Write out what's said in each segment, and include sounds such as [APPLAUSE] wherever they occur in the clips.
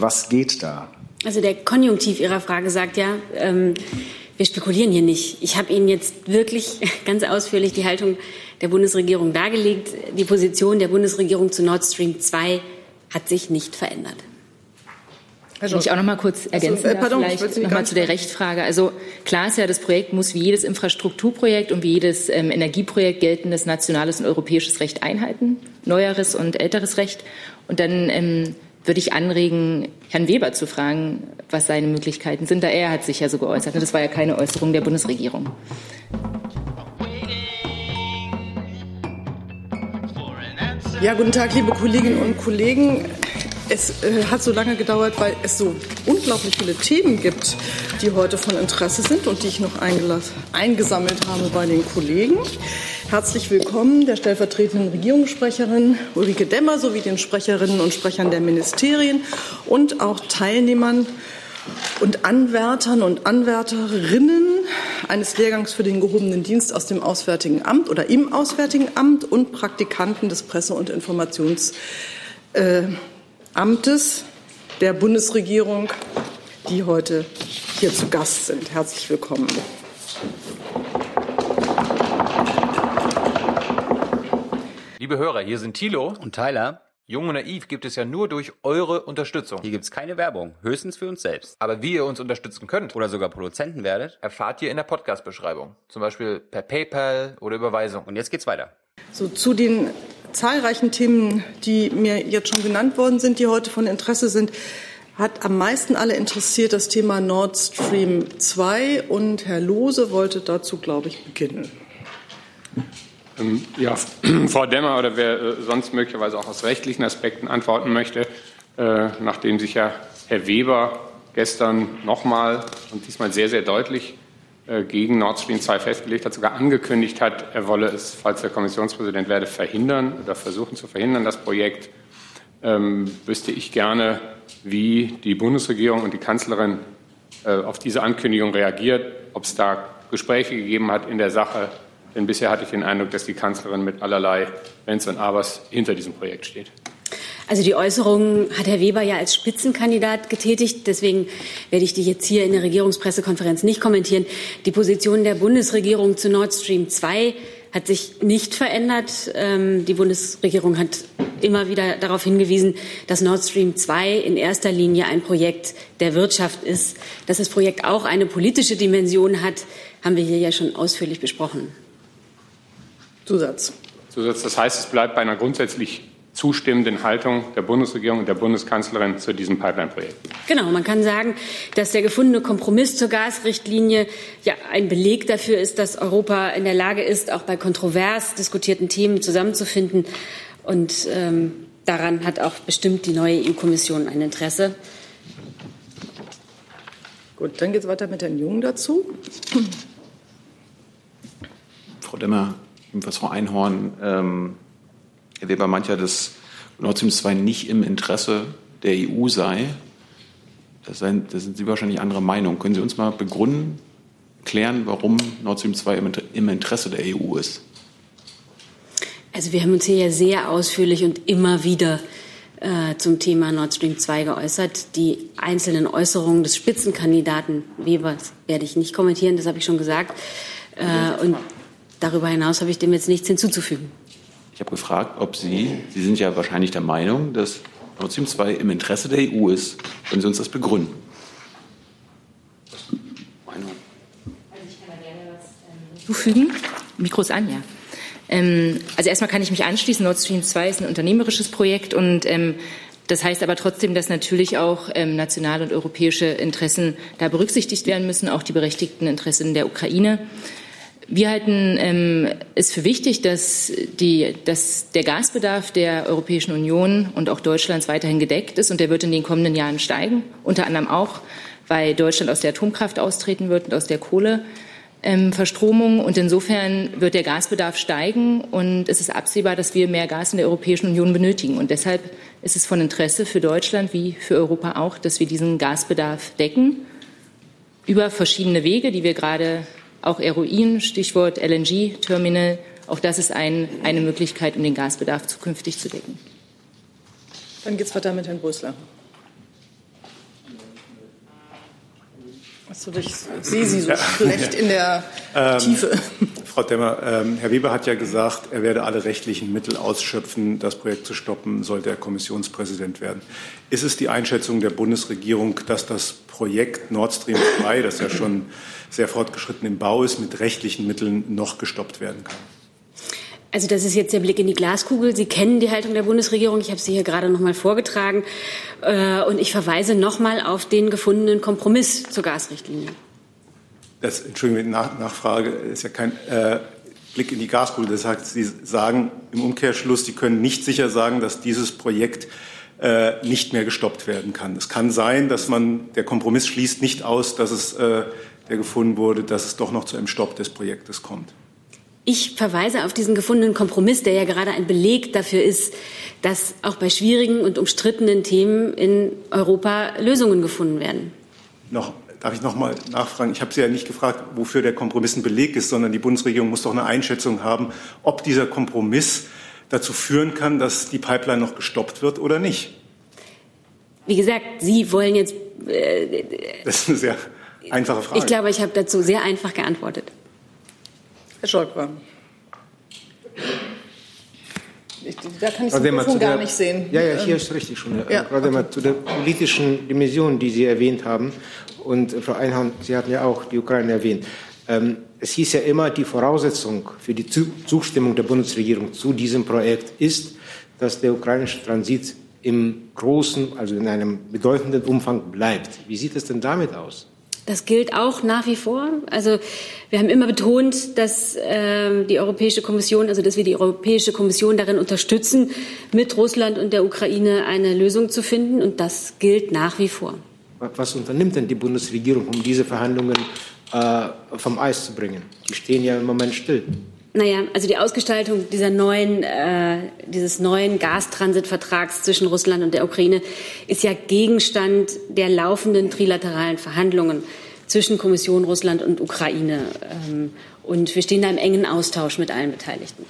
Was geht da? Also der Konjunktiv Ihrer Frage sagt ja, ähm, wir spekulieren hier nicht. Ich habe Ihnen jetzt wirklich [LAUGHS] ganz ausführlich die Haltung der Bundesregierung dargelegt. Die Position der Bundesregierung zu Nord Stream 2 hat sich nicht verändert. Also, ich auch noch mal kurz ergänzen also, äh, pardon, vielleicht noch mal zu der Rechtfrage. Also klar ist ja, das Projekt muss wie jedes Infrastrukturprojekt und wie jedes ähm, Energieprojekt geltendes nationales und europäisches Recht einhalten, neueres und älteres Recht. Und dann ähm, würde ich anregen, Herrn Weber zu fragen, was seine Möglichkeiten sind, da er hat sich ja so geäußert. Das war ja keine Äußerung der Bundesregierung. Ja, guten Tag, liebe Kolleginnen und Kollegen. Es äh, hat so lange gedauert, weil es so unglaublich viele Themen gibt, die heute von Interesse sind und die ich noch eingesammelt habe bei den Kollegen. Herzlich willkommen der stellvertretenden Regierungssprecherin Ulrike Demmer sowie den Sprecherinnen und Sprechern der Ministerien und auch Teilnehmern und Anwärtern und Anwärterinnen eines Lehrgangs für den gehobenen Dienst aus dem Auswärtigen Amt oder im Auswärtigen Amt und Praktikanten des Presse- und Informations äh, Amtes der Bundesregierung, die heute hier zu Gast sind. Herzlich willkommen. Liebe Hörer, hier sind Thilo und Tyler. Jung und Naiv gibt es ja nur durch eure Unterstützung. Hier gibt es keine Werbung, höchstens für uns selbst. Aber wie ihr uns unterstützen könnt oder sogar Produzenten werdet, erfahrt ihr in der Podcast-Beschreibung. Zum Beispiel per PayPal oder Überweisung. Und jetzt geht's weiter. So, zu den zahlreichen Themen, die mir jetzt schon genannt worden sind, die heute von Interesse sind, hat am meisten alle interessiert das Thema Nord Stream 2 und Herr Lose wollte dazu, glaube ich, beginnen. Ähm, ja, [CLEARS THROAT] Frau Demmer oder wer äh, sonst möglicherweise auch aus rechtlichen Aspekten antworten möchte, äh, nachdem sich ja Herr Weber gestern nochmal und diesmal sehr, sehr deutlich gegen Nord Stream 2 festgelegt hat, sogar angekündigt hat, er wolle es, falls er Kommissionspräsident werde, verhindern oder versuchen zu verhindern, das Projekt, ähm, wüsste ich gerne, wie die Bundesregierung und die Kanzlerin äh, auf diese Ankündigung reagiert, ob es da Gespräche gegeben hat in der Sache. Denn bisher hatte ich den Eindruck, dass die Kanzlerin mit allerlei Wenns und Abers hinter diesem Projekt steht. Also die Äußerungen hat Herr Weber ja als Spitzenkandidat getätigt. Deswegen werde ich die jetzt hier in der Regierungspressekonferenz nicht kommentieren. Die Position der Bundesregierung zu Nord Stream 2 hat sich nicht verändert. Ähm, die Bundesregierung hat immer wieder darauf hingewiesen, dass Nord Stream 2 in erster Linie ein Projekt der Wirtschaft ist. Dass das Projekt auch eine politische Dimension hat, haben wir hier ja schon ausführlich besprochen. Zusatz. Zusatz. Das heißt, es bleibt bei einer grundsätzlich zustimmenden Haltung der Bundesregierung und der Bundeskanzlerin zu diesem Pipeline-Projekt. Genau, man kann sagen, dass der gefundene Kompromiss zur Gasrichtlinie ja ein Beleg dafür ist, dass Europa in der Lage ist, auch bei kontrovers diskutierten Themen zusammenzufinden. Und ähm, daran hat auch bestimmt die neue EU-Kommission ein Interesse. Gut, dann geht es weiter mit Herrn Jung dazu. Frau Demmer, ebenfalls Frau Einhorn. Ähm Herr Weber ja, dass Nord Stream 2 nicht im Interesse der EU sei. Das, sind Sie wahrscheinlich anderer Meinung. Können Sie uns mal begründen, klären, warum Nord Stream 2 im Interesse der EU ist? Also wir haben uns hier ja sehr ausführlich und immer wieder äh, zum Thema Nord Stream 2 geäußert. Die einzelnen Äußerungen des Spitzenkandidaten Webers werde ich nicht kommentieren, das habe ich schon gesagt. Äh, und darüber hinaus habe ich dem jetzt nichts hinzuzufügen. Ich habe gefragt, ob Sie, Sie sind ja wahrscheinlich der Meinung, dass Nord Stream 2 im Interesse der EU ist. Können Sie uns das begründen? Meinung. Also ich kann da gerne was hinzufügen. Mikro an, ja. Ähm, also erstmal kann ich mich anschließen. Nord Stream 2 ist ein unternehmerisches Projekt und ähm, das heißt aber trotzdem, dass natürlich auch ähm, nationale und europäische Interessen da berücksichtigt werden müssen, auch die berechtigten Interessen der Ukraine. Wir halten ähm, es für wichtig, dass, die, dass der Gasbedarf der Europäischen Union und auch Deutschlands weiterhin gedeckt ist und der wird in den kommenden Jahren steigen, unter anderem auch, weil Deutschland aus der Atomkraft austreten wird und aus der Kohleverstromung. Ähm, und insofern wird der Gasbedarf steigen und es ist absehbar, dass wir mehr Gas in der Europäischen Union benötigen. Und deshalb ist es von Interesse für Deutschland wie für Europa auch, dass wir diesen Gasbedarf decken über verschiedene Wege, die wir gerade auch Eruin, Stichwort LNG-Terminal, auch das ist ein, eine Möglichkeit, um den Gasbedarf zukünftig zu decken. Dann geht es weiter mit Herrn Brüssler. Also ich sehe Sie so schlecht in der [LAUGHS] ähm, Tiefe. Frau Demmer, ähm, Herr Weber hat ja gesagt, er werde alle rechtlichen Mittel ausschöpfen, das Projekt zu stoppen, sollte er Kommissionspräsident werden. Ist es die Einschätzung der Bundesregierung, dass das Projekt Nord Stream 2, das ja schon sehr fortgeschritten im Bau ist, mit rechtlichen Mitteln noch gestoppt werden kann? Also das ist jetzt der Blick in die Glaskugel. Sie kennen die Haltung der Bundesregierung. Ich habe sie hier gerade noch mal vorgetragen. Äh, und ich verweise noch mal auf den gefundenen Kompromiss zur Gasrichtlinie. Das, Entschuldigung, Nach Nachfrage ist ja kein äh, Blick in die Glaskugel. Das heißt, Sie sagen im Umkehrschluss, Sie können nicht sicher sagen, dass dieses Projekt äh, nicht mehr gestoppt werden kann. Es kann sein, dass man, der Kompromiss schließt nicht aus, dass es, äh, der gefunden wurde, dass es doch noch zu einem Stopp des Projektes kommt. Ich verweise auf diesen gefundenen Kompromiss, der ja gerade ein Beleg dafür ist, dass auch bei schwierigen und umstrittenen Themen in Europa Lösungen gefunden werden. Noch, darf ich noch mal nachfragen? Ich habe Sie ja nicht gefragt, wofür der Kompromiss ein Beleg ist, sondern die Bundesregierung muss doch eine Einschätzung haben, ob dieser Kompromiss dazu führen kann, dass die Pipeline noch gestoppt wird oder nicht. Wie gesagt, Sie wollen jetzt. Äh, das ist sehr einfache Frage. Ich glaube, ich habe dazu sehr einfach geantwortet. Herr Scholper. Ich, da kann ich das Mikrofon gar nicht sehen. Ja, ja, hier ist richtig schon. Ja, Gerade okay. mal zu der politischen Dimension, die Sie erwähnt haben. Und Frau Einhorn, Sie hatten ja auch die Ukraine erwähnt. Ähm, es hieß ja immer, die Voraussetzung für die Zustimmung der Bundesregierung zu diesem Projekt ist, dass der ukrainische Transit im großen, also in einem bedeutenden Umfang bleibt. Wie sieht es denn damit aus? Das gilt auch nach wie vor. Also wir haben immer betont, dass äh, die Europäische Kommission, also dass wir die Europäische Kommission darin unterstützen, mit Russland und der Ukraine eine Lösung zu finden. Und das gilt nach wie vor. Was unternimmt denn die Bundesregierung, um diese Verhandlungen äh, vom Eis zu bringen? Die stehen ja im Moment still. Naja, also die Ausgestaltung dieser neuen, äh, dieses neuen Gastransitvertrags zwischen Russland und der Ukraine ist ja Gegenstand der laufenden trilateralen Verhandlungen zwischen Kommission, Russland und Ukraine. Ähm, und wir stehen da im engen Austausch mit allen Beteiligten.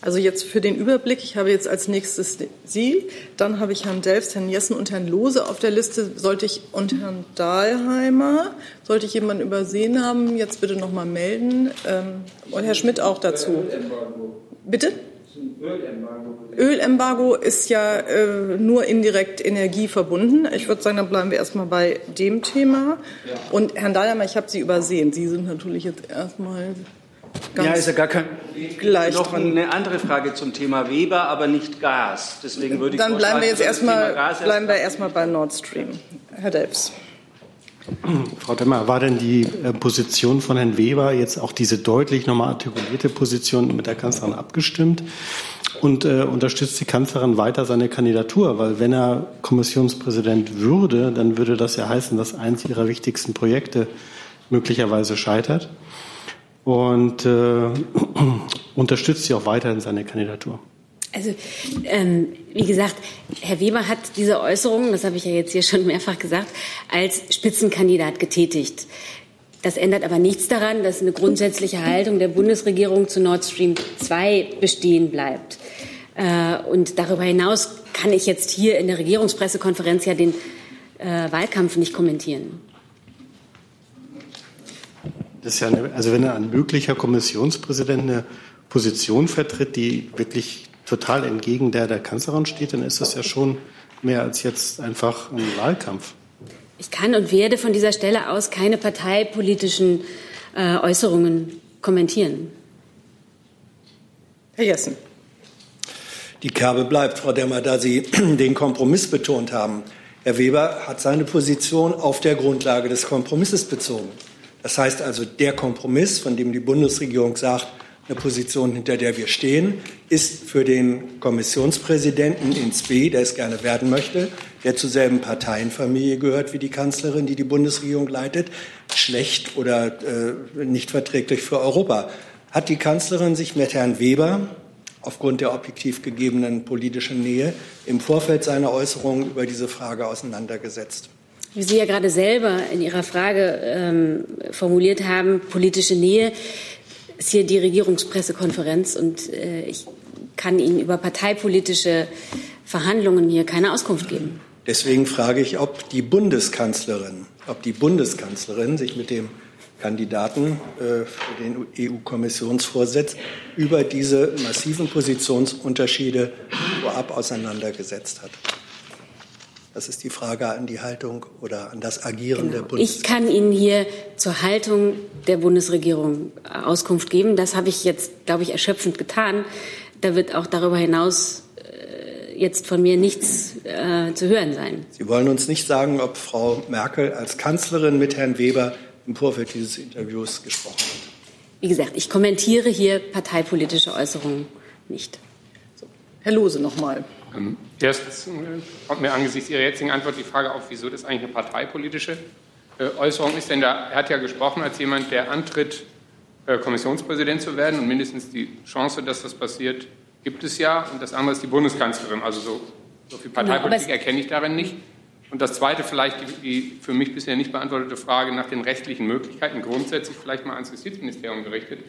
Also jetzt für den Überblick, ich habe jetzt als nächstes Sie, dann habe ich Herrn Delfs, Herrn Jessen und Herrn Lose auf der Liste. Sollte ich und Herrn Dahlheimer, sollte ich jemanden übersehen haben, jetzt bitte noch mal melden. Ähm, und Herr Schmidt auch dazu. Bitte? Ölembargo ist ja äh, nur indirekt Energie verbunden. Ich würde sagen, dann bleiben wir erstmal bei dem Thema. Und Herrn Dahlheimer, ich habe Sie übersehen. Sie sind natürlich jetzt erstmal ja, ist ja gar kein Gleich Noch dran. eine andere Frage zum Thema Weber, aber nicht Gas. Deswegen würde ich Dann bleiben wir jetzt erstmal, bleiben wir erstmal bei Nord Stream. Herr Delfs. Frau Demmer, war denn die äh, Position von Herrn Weber jetzt auch diese deutlich nochmal artikulierte Position mit der Kanzlerin abgestimmt? Und äh, unterstützt die Kanzlerin weiter seine Kandidatur? Weil wenn er Kommissionspräsident würde, dann würde das ja heißen, dass eines ihrer wichtigsten Projekte möglicherweise scheitert und äh, [CLEARS THROAT] unterstützt sie auch weiterhin seine Kandidatur. Also, ähm, wie gesagt, Herr Weber hat diese Äußerungen, das habe ich ja jetzt hier schon mehrfach gesagt, als Spitzenkandidat getätigt. Das ändert aber nichts daran, dass eine grundsätzliche Haltung der Bundesregierung zu Nord Stream 2 bestehen bleibt. Äh, und darüber hinaus kann ich jetzt hier in der Regierungspressekonferenz ja den äh, Wahlkampf nicht kommentieren. Das ist ja eine, also wenn ein möglicher Kommissionspräsident eine Position vertritt, die wirklich total entgegen der der Kanzlerin steht, dann ist das ja schon mehr als jetzt einfach ein Wahlkampf. Ich kann und werde von dieser Stelle aus keine parteipolitischen äh, Äußerungen kommentieren. Herr Jessen. Die Kerbe bleibt, Frau Demmer, da Sie [CLEARS THROAT] den Kompromiss betont haben. Herr Weber hat seine Position auf der Grundlage des Kompromisses bezogen. Das heißt also, der Kompromiss, von dem die Bundesregierung sagt, eine Position, hinter der wir stehen, ist für den Kommissionspräsidenten ins B, der es gerne werden möchte, der zur selben Parteienfamilie gehört wie die Kanzlerin, die die Bundesregierung leitet, schlecht oder äh, nicht verträglich für Europa. Hat die Kanzlerin sich mit Herrn Weber aufgrund der objektiv gegebenen politischen Nähe im Vorfeld seiner Äußerungen über diese Frage auseinandergesetzt? Wie Sie ja gerade selber in Ihrer Frage ähm, formuliert haben, politische Nähe, ist hier die Regierungspressekonferenz und äh, ich kann Ihnen über parteipolitische Verhandlungen hier keine Auskunft geben. Deswegen frage ich, ob die Bundeskanzlerin, ob die Bundeskanzlerin sich mit dem Kandidaten äh, für den EU-Kommissionsvorsitz über diese massiven Positionsunterschiede vorab auseinandergesetzt hat. Das ist die Frage an die Haltung oder an das Agieren genau. der Bundesregierung. Ich kann Ihnen hier zur Haltung der Bundesregierung Auskunft geben. Das habe ich jetzt, glaube ich, erschöpfend getan. Da wird auch darüber hinaus äh, jetzt von mir nichts äh, zu hören sein. Sie wollen uns nicht sagen, ob Frau Merkel als Kanzlerin mit Herrn Weber im Vorfeld dieses Interviews gesprochen hat. Wie gesagt, ich kommentiere hier parteipolitische Äußerungen nicht. So. Herr Lose noch Ähm, erstens äh, kommt mir angesichts Ihrer jetzigen Antwort die Frage auf, wieso das eigentlich eine parteipolitische äh, Äußerung ist. Denn da, er hat ja gesprochen als jemand, der antritt, äh, Kommissionspräsident zu werden. Und mindestens die Chance, dass das passiert, gibt es ja. Und das andere ist die Bundeskanzlerin. Also so, so viel genau, Parteipolitik genau, erkenne ich darin nicht. Und das Zweite vielleicht die, die, für mich bisher nicht beantwortete Frage nach den rechtlichen Möglichkeiten, grundsätzlich vielleicht mal ans Justizministerium gerichtet,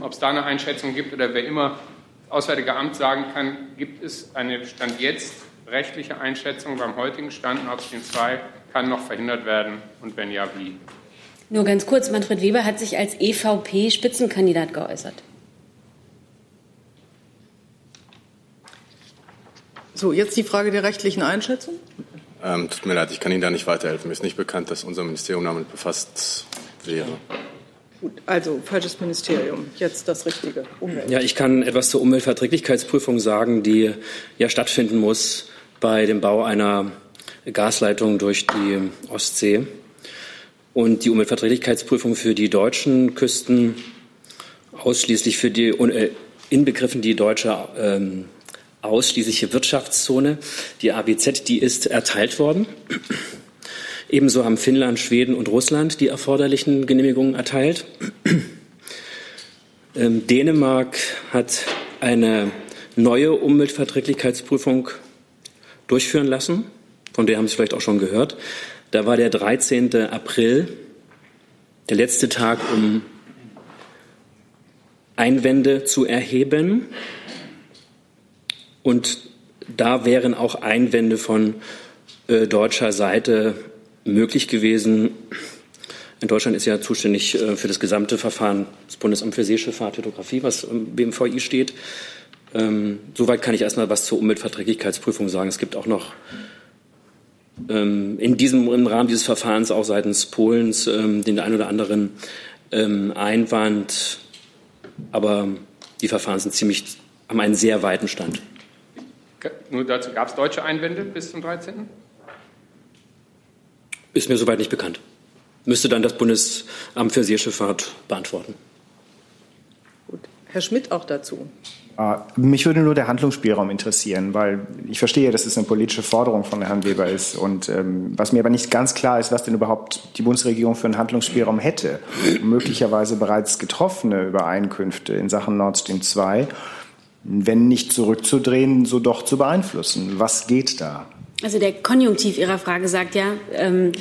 ob es da eine Einschätzung gibt oder wer immer Auswärtige Amt sagen kann, gibt es eine Stand jetzt rechtliche Einschätzung beim heutigen Stand Nord Stream 2 kann noch verhindert werden und wenn ja, wie? Nur ganz kurz, Manfred Weber hat sich als EVP-Spitzenkandidat geäußert. So, jetzt die Frage der rechtlichen Einschätzung. Ähm, tut mir leid, ich kann Ihnen da nicht weiterhelfen. Mir ist nicht bekannt, dass unser Ministerium damit befasst wäre. Gut, also falsches Ministerium. Jetzt das Richtige. Umwelt. Ja, ich kann etwas zur Umweltverträglichkeitsprüfung sagen, die ja stattfinden muss bei dem Bau einer Gasleitung durch die Ostsee. Und die Umweltverträglichkeitsprüfung für die deutschen Küsten ausschließlich für die äh, inbegriffen die deutsche ähm, ausschließliche Wirtschaftszone, die ABZ, die ist erteilt worden. Ebenso haben Finnland, Schweden und Russland die erforderlichen Genehmigungen erteilt. [CLEARS THROAT] Ähm, Dänemark hat eine neue Umweltverträglichkeitsprüfung durchführen lassen. Von der haben Sie vielleicht auch schon gehört. Da war der 13. April der letzte Tag, um Einwände zu erheben. Und da wären auch Einwände von äh, deutscher Seite möglich gewesen. In Deutschland ist ja zuständig äh, für das gesamte Verfahren das Bundesamt für Seeschifffahrt, Hydrographie, was im BMVI steht. Ähm, soweit kann ich erstmal was zur Umweltverträglichkeitsprüfung sagen. Es gibt auch noch ähm, in diesem, im Rahmen dieses Verfahrens auch seitens Polens ähm, den einen oder anderen ähm, Einwand. Aber die Verfahren sind ziemlich, haben einen sehr weiten Stand. Nur dazu gab es deutsche Einwände bis zum 13. Ist mir soweit nicht bekannt. Müsste dann das Bundesamt für Seeschifffahrt beantworten. Gut. Herr Schmidt auch dazu. Ah, mich würde nur der Handlungsspielraum interessieren, weil ich verstehe, dass es eine politische Forderung von Herrn Weber ist. Und ähm, was mir aber nicht ganz klar ist, was denn überhaupt die Bundesregierung für einen Handlungsspielraum hätte. Möglicherweise bereits getroffene Übereinkünfte in Sachen Nord Stream 2 wenn nicht zurückzudrehen, so doch zu beeinflussen. Was geht da? Also der Konjunktiv Ihrer Frage sagt ja, ähm,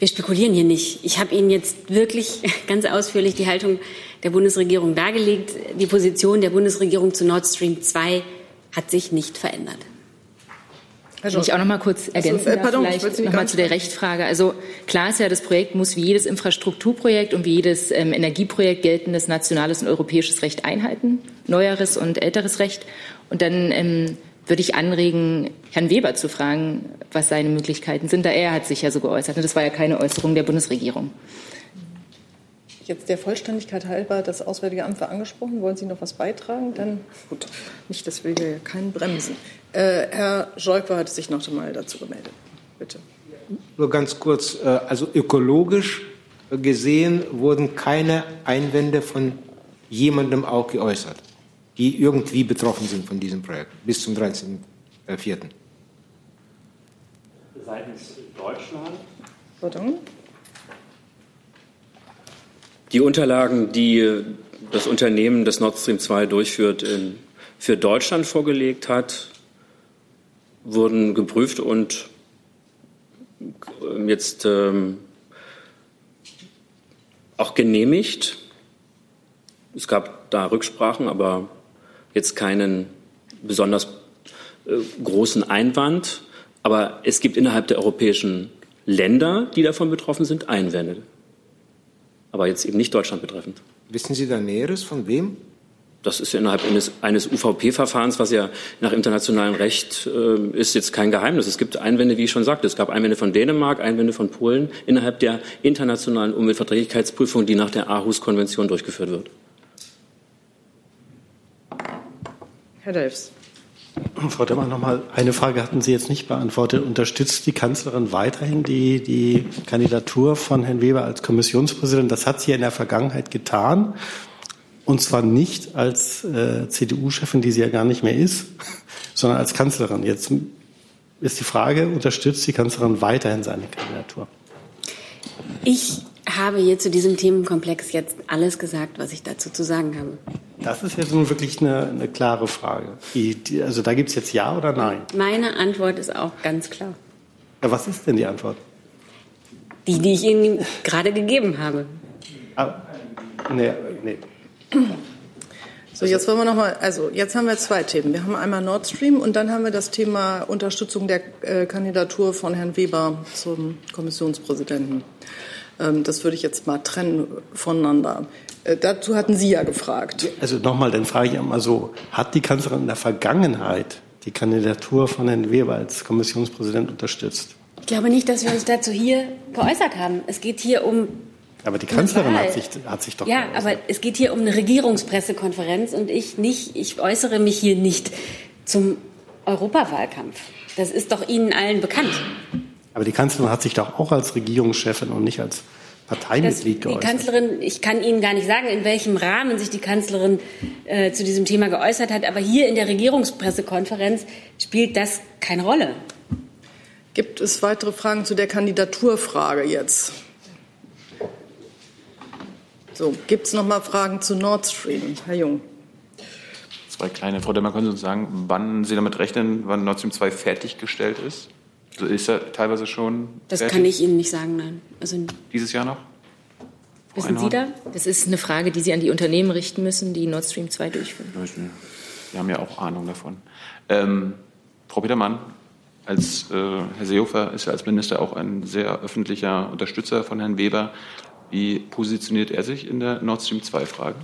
wir spekulieren hier nicht. Ich habe Ihnen jetzt wirklich [LAUGHS] ganz ausführlich die Haltung der Bundesregierung dargelegt. Die Position der Bundesregierung zu Nord Stream 2 hat sich nicht verändert. Kann ich auch noch mal kurz ergänzen also, äh, pardon, vielleicht noch mal zu der Rechtfrage. Also klar ist ja, das Projekt muss wie jedes Infrastrukturprojekt und wie jedes ähm, Energieprojekt geltendes nationales und europäisches Recht einhalten, neueres und älteres Recht. Und dann ähm, würde ich anregen, Herrn Weber zu fragen, was seine Möglichkeiten sind. Da er hat sich ja so geäußert. Das war ja keine Äußerung der Bundesregierung. Jetzt der Vollständigkeit halber, das Auswärtige Amt war angesprochen. Wollen Sie noch was beitragen? Dann gut. Nicht, dass wir hier keinen bremsen. Äh, Herr Scholker hat sich noch einmal dazu gemeldet. Bitte. Nur ganz kurz. Äh, also ökologisch gesehen wurden keine Einwände von jemandem auch geäußert, die irgendwie betroffen sind von diesem Projekt bis zum 13.04. Seitens Deutschland? Pardon? Die Unterlagen, die das Unternehmen, das Nord Stream 2 durchführt, für Deutschland vorgelegt hat, wurden geprüft und jetzt ähm, auch genehmigt. Es gab da Rücksprachen, aber jetzt keinen besonders äh, großen Einwand. Aber es gibt innerhalb der europäischen Länder, die davon betroffen sind, Einwände. Aber jetzt eben nicht Deutschland betreffend. Wissen Sie da Näheres von wem? Das ist ja innerhalb eines, eines UVP-Verfahrens, was ja nach internationalem Recht äh, ist, jetzt kein Geheimnis. Es gibt Einwände, wie ich schon sagte. Es gab Einwände von Dänemark, Einwände von Polen innerhalb der internationalen Umweltverträglichkeitsprüfung, die nach der Aarhus-Konvention durchgeführt wird. Herr Delfs. Frau Demmer, noch mal eine Frage hatten Sie jetzt nicht beantwortet. Unterstützt die Kanzlerin weiterhin die, die Kandidatur von Herrn Weber als Kommissionspräsident? Das hat sie ja in der Vergangenheit getan. Und zwar nicht als äh, CDU-Chefin, die sie ja gar nicht mehr ist, [LAUGHS] sondern als Kanzlerin. Jetzt ist die Frage, unterstützt die Kanzlerin weiterhin seine Kandidatur? Ich habe hier zu diesem Themenkomplex jetzt alles gesagt, was ich dazu zu sagen habe. Das ist jetzt nun wirklich eine, eine klare Frage. Also da gibt es jetzt Ja oder Nein? Meine Antwort ist auch ganz klar. Ja, was ist denn die Antwort? Die, die ich Ihnen gerade gegeben habe. Ah, nee, nee. So, jetzt wollen wir noch mal, also jetzt haben wir zwei Themen. Wir haben einmal Nord Stream und dann haben wir das Thema Unterstützung der äh, Kandidatur von Herrn Weber zum Kommissionspräsidenten. Ähm, das würde ich jetzt mal trennen voneinander. Äh, dazu hatten Sie ja gefragt. Also nochmal, dann frage ich einmal so, hat die Kanzlerin in der Vergangenheit die Kandidatur von Herrn Weber als Kommissionspräsident unterstützt? Ich glaube nicht, dass wir uns dazu hier geäußert haben. Es geht hier um aber die Kanzlerin hat sich, hat sich doch. Ja, geäußert. aber es geht hier um eine Regierungspressekonferenz und ich nicht, ich äußere mich hier nicht zum Europawahlkampf. Das ist doch Ihnen allen bekannt. Aber die Kanzlerin hat sich doch auch als Regierungschefin und nicht als Parteimitglied das, geäußert. Die Kanzlerin, ich kann Ihnen gar nicht sagen, in welchem Rahmen sich die Kanzlerin äh, zu diesem Thema geäußert hat, aber hier in der Regierungspressekonferenz spielt das keine Rolle. Gibt es weitere Fragen zu der Kandidaturfrage jetzt? So, gibt es noch mal Fragen zu Nord Stream? Herr Jung. Zwei kleine. Frau Demmer, können Sie uns sagen, wann Sie damit rechnen, wann Nord Stream 2 fertiggestellt ist? Also ist er teilweise schon Das fertig? kann ich Ihnen nicht sagen, nein. Also, Dieses Jahr noch? wissen Sie da? Das ist eine Frage, die Sie an die Unternehmen richten müssen, die Nord Stream 2 durchführen. Wir haben ja auch Ahnung davon. Ähm, Frau Petermann, als äh, Herr Seehofer ist ja als Minister auch ein sehr öffentlicher Unterstützer von Herrn Weber. Wie positioniert er sich in der Nord Stream 2-Frage?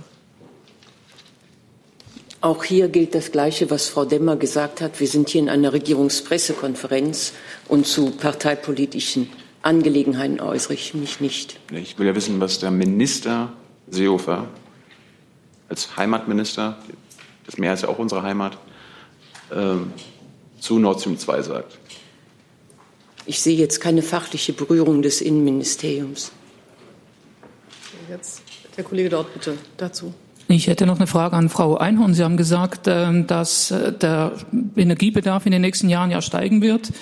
Auch hier gilt das Gleiche, was Frau Demmer gesagt hat. Wir sind hier in einer Regierungspressekonferenz und zu parteipolitischen Angelegenheiten äußere ich mich nicht. Ich will ja wissen, was der Minister Seehofer als Heimatminister, das Meer ist ja auch unsere Heimat, ähm, zu Nord Stream 2 sagt. Ich sehe jetzt keine fachliche Berührung des Innenministeriums. Jetzt der Kollege dort bitte dazu. Ich hätte noch eine Frage an Frau Einhorn. Sie haben gesagt, ähm, dass äh, der Energiebedarf in den nächsten Jahren ja steigen wird.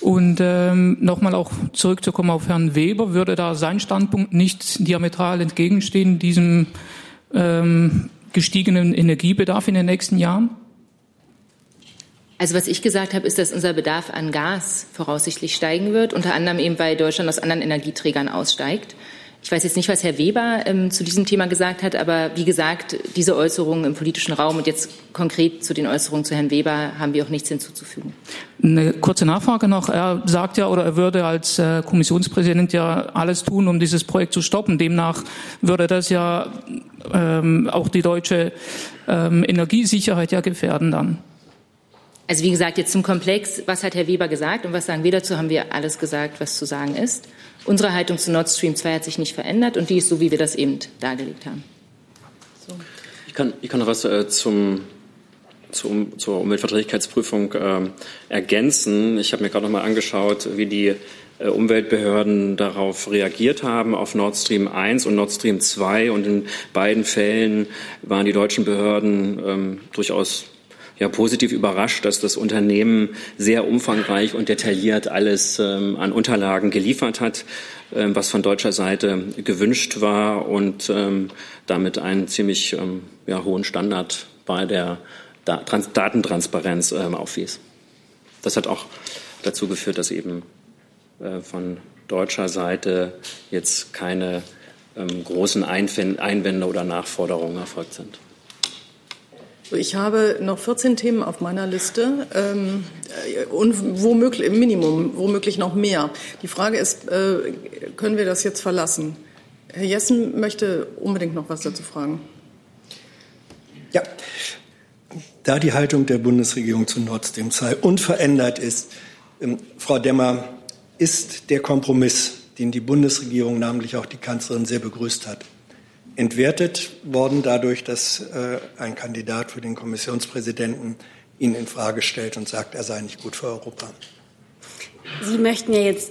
Und ähm, nochmal auch zurückzukommen auf Herrn Weber, würde da sein Standpunkt nicht diametral entgegenstehen, diesem ähm, gestiegenen Energiebedarf in den nächsten Jahren? Also was ich gesagt habe, ist, dass unser Bedarf an Gas voraussichtlich steigen wird, unter anderem eben, weil Deutschland aus anderen Energieträgern aussteigt. Ich weiß jetzt nicht, was Herr Weber ähm, zu diesem Thema gesagt hat, aber wie gesagt, diese Äußerungen im politischen Raum und jetzt konkret zu den Äußerungen zu Herrn Weber haben wir auch nichts hinzuzufügen. Eine kurze Nachfrage noch. Er sagt ja oder er würde als äh, Kommissionspräsident ja alles tun, um dieses Projekt zu stoppen. Demnach würde das ja ähm, auch die deutsche ähm, Energiesicherheit ja gefährden dann. Also wie gesagt, jetzt zum Komplex, was hat Herr Weber gesagt und was sagen wir dazu, haben wir alles gesagt, was zu sagen ist. Unsere Haltung zu Nord Stream 2 hat sich nicht verändert und die ist so, wie wir das eben dargelegt haben. Ich kann, ich kann noch was äh, zum, zum, zur Umweltverträglichkeitsprüfung äh, ergänzen. Ich habe mir gerade noch mal angeschaut, wie die äh, Umweltbehörden darauf reagiert haben, auf Nord Stream 1 und Nord Stream 2. Und in beiden Fällen waren die deutschen Behörden ähm, durchaus ja positiv überrascht, dass das Unternehmen sehr umfangreich und detailliert alles ähm, an Unterlagen geliefert hat, ähm, was von deutscher Seite gewünscht war und ähm, damit einen ziemlich ähm, ja, hohen Standard bei der da Trans Datentransparenz ähm, aufwies. Das hat auch dazu geführt, dass eben äh, von deutscher Seite jetzt keine ähm, großen Einwände oder Nachforderungen erfolgt sind. Ich habe noch 14 Themen auf meiner Liste ähm, und womöglich im Minimum, womöglich noch mehr. Die Frage ist, äh, können wir das jetzt verlassen? Herr Jessen möchte unbedingt noch was dazu fragen. Ja, da die Haltung der Bundesregierung zu Nord Stream 2 unverändert ist, ähm, Frau Demmer, ist der Kompromiss, den die Bundesregierung, namentlich auch die Kanzlerin, sehr begrüßt hat, entwertet worden dadurch, dass äh, ein Kandidat für den Kommissionspräsidenten ihn in Frage stellt und sagt, er sei nicht gut für Europa. Sie möchten ja jetzt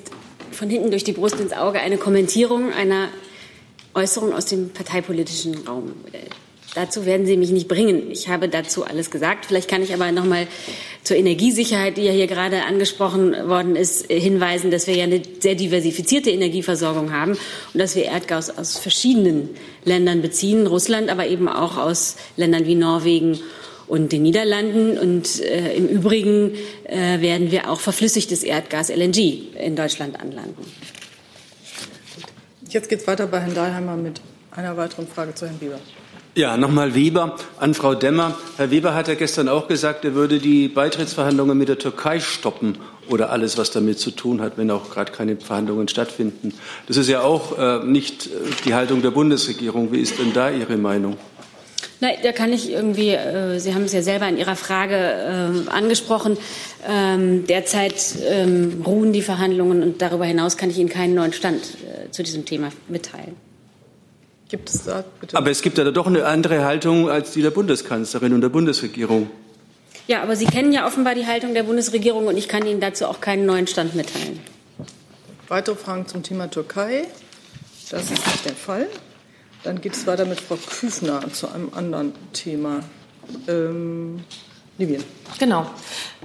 von hinten durch die Brust ins Auge eine Kommentierung einer Äußerung aus dem parteipolitischen Raum. Dazu werden Sie mich nicht bringen. Ich habe dazu alles gesagt. Vielleicht kann ich aber noch mal zur Energiesicherheit, die ja hier gerade angesprochen worden ist, hinweisen, dass wir ja eine sehr diversifizierte Energieversorgung haben und dass wir Erdgas aus verschiedenen Ländern beziehen, Russland, aber eben auch aus Ländern wie Norwegen und den Niederlanden. Und äh, im Übrigen äh, werden wir auch verflüssigtes Erdgas LNG in Deutschland anlanden. Jetzt geht es weiter bei Herrn Dahlheimer mit einer weiteren Frage zu Herrn Bieber. Ja, nochmal Weber an Frau Demmer. Herr Weber hat ja gestern auch gesagt, er würde die Beitrittsverhandlungen mit der Türkei stoppen oder alles, was damit zu tun hat, wenn auch gerade keine Verhandlungen stattfinden. Das ist ja auch äh, nicht äh, die Haltung der Bundesregierung. Wie ist denn da Ihre Meinung? Nein, da kann ich irgendwie, äh, Sie haben es ja selber in Ihrer Frage äh, angesprochen, ähm, derzeit ähm, ruhen die Verhandlungen und darüber hinaus kann ich Ihnen keinen neuen Stand äh, zu diesem Thema mitteilen. Gibt es da bitte? Aber es gibt ja doch eine andere Haltung als die der Bundeskanzlerin und der Bundesregierung. Ja, aber Sie kennen ja offenbar die Haltung der Bundesregierung und ich kann Ihnen dazu auch keinen neuen Stand mitteilen. Weitere Fragen zum Thema Türkei? Das ist nicht der Fall. Dann geht es weiter mit Frau Küfner zu einem anderen Thema. Ähm, Libyen. Genau.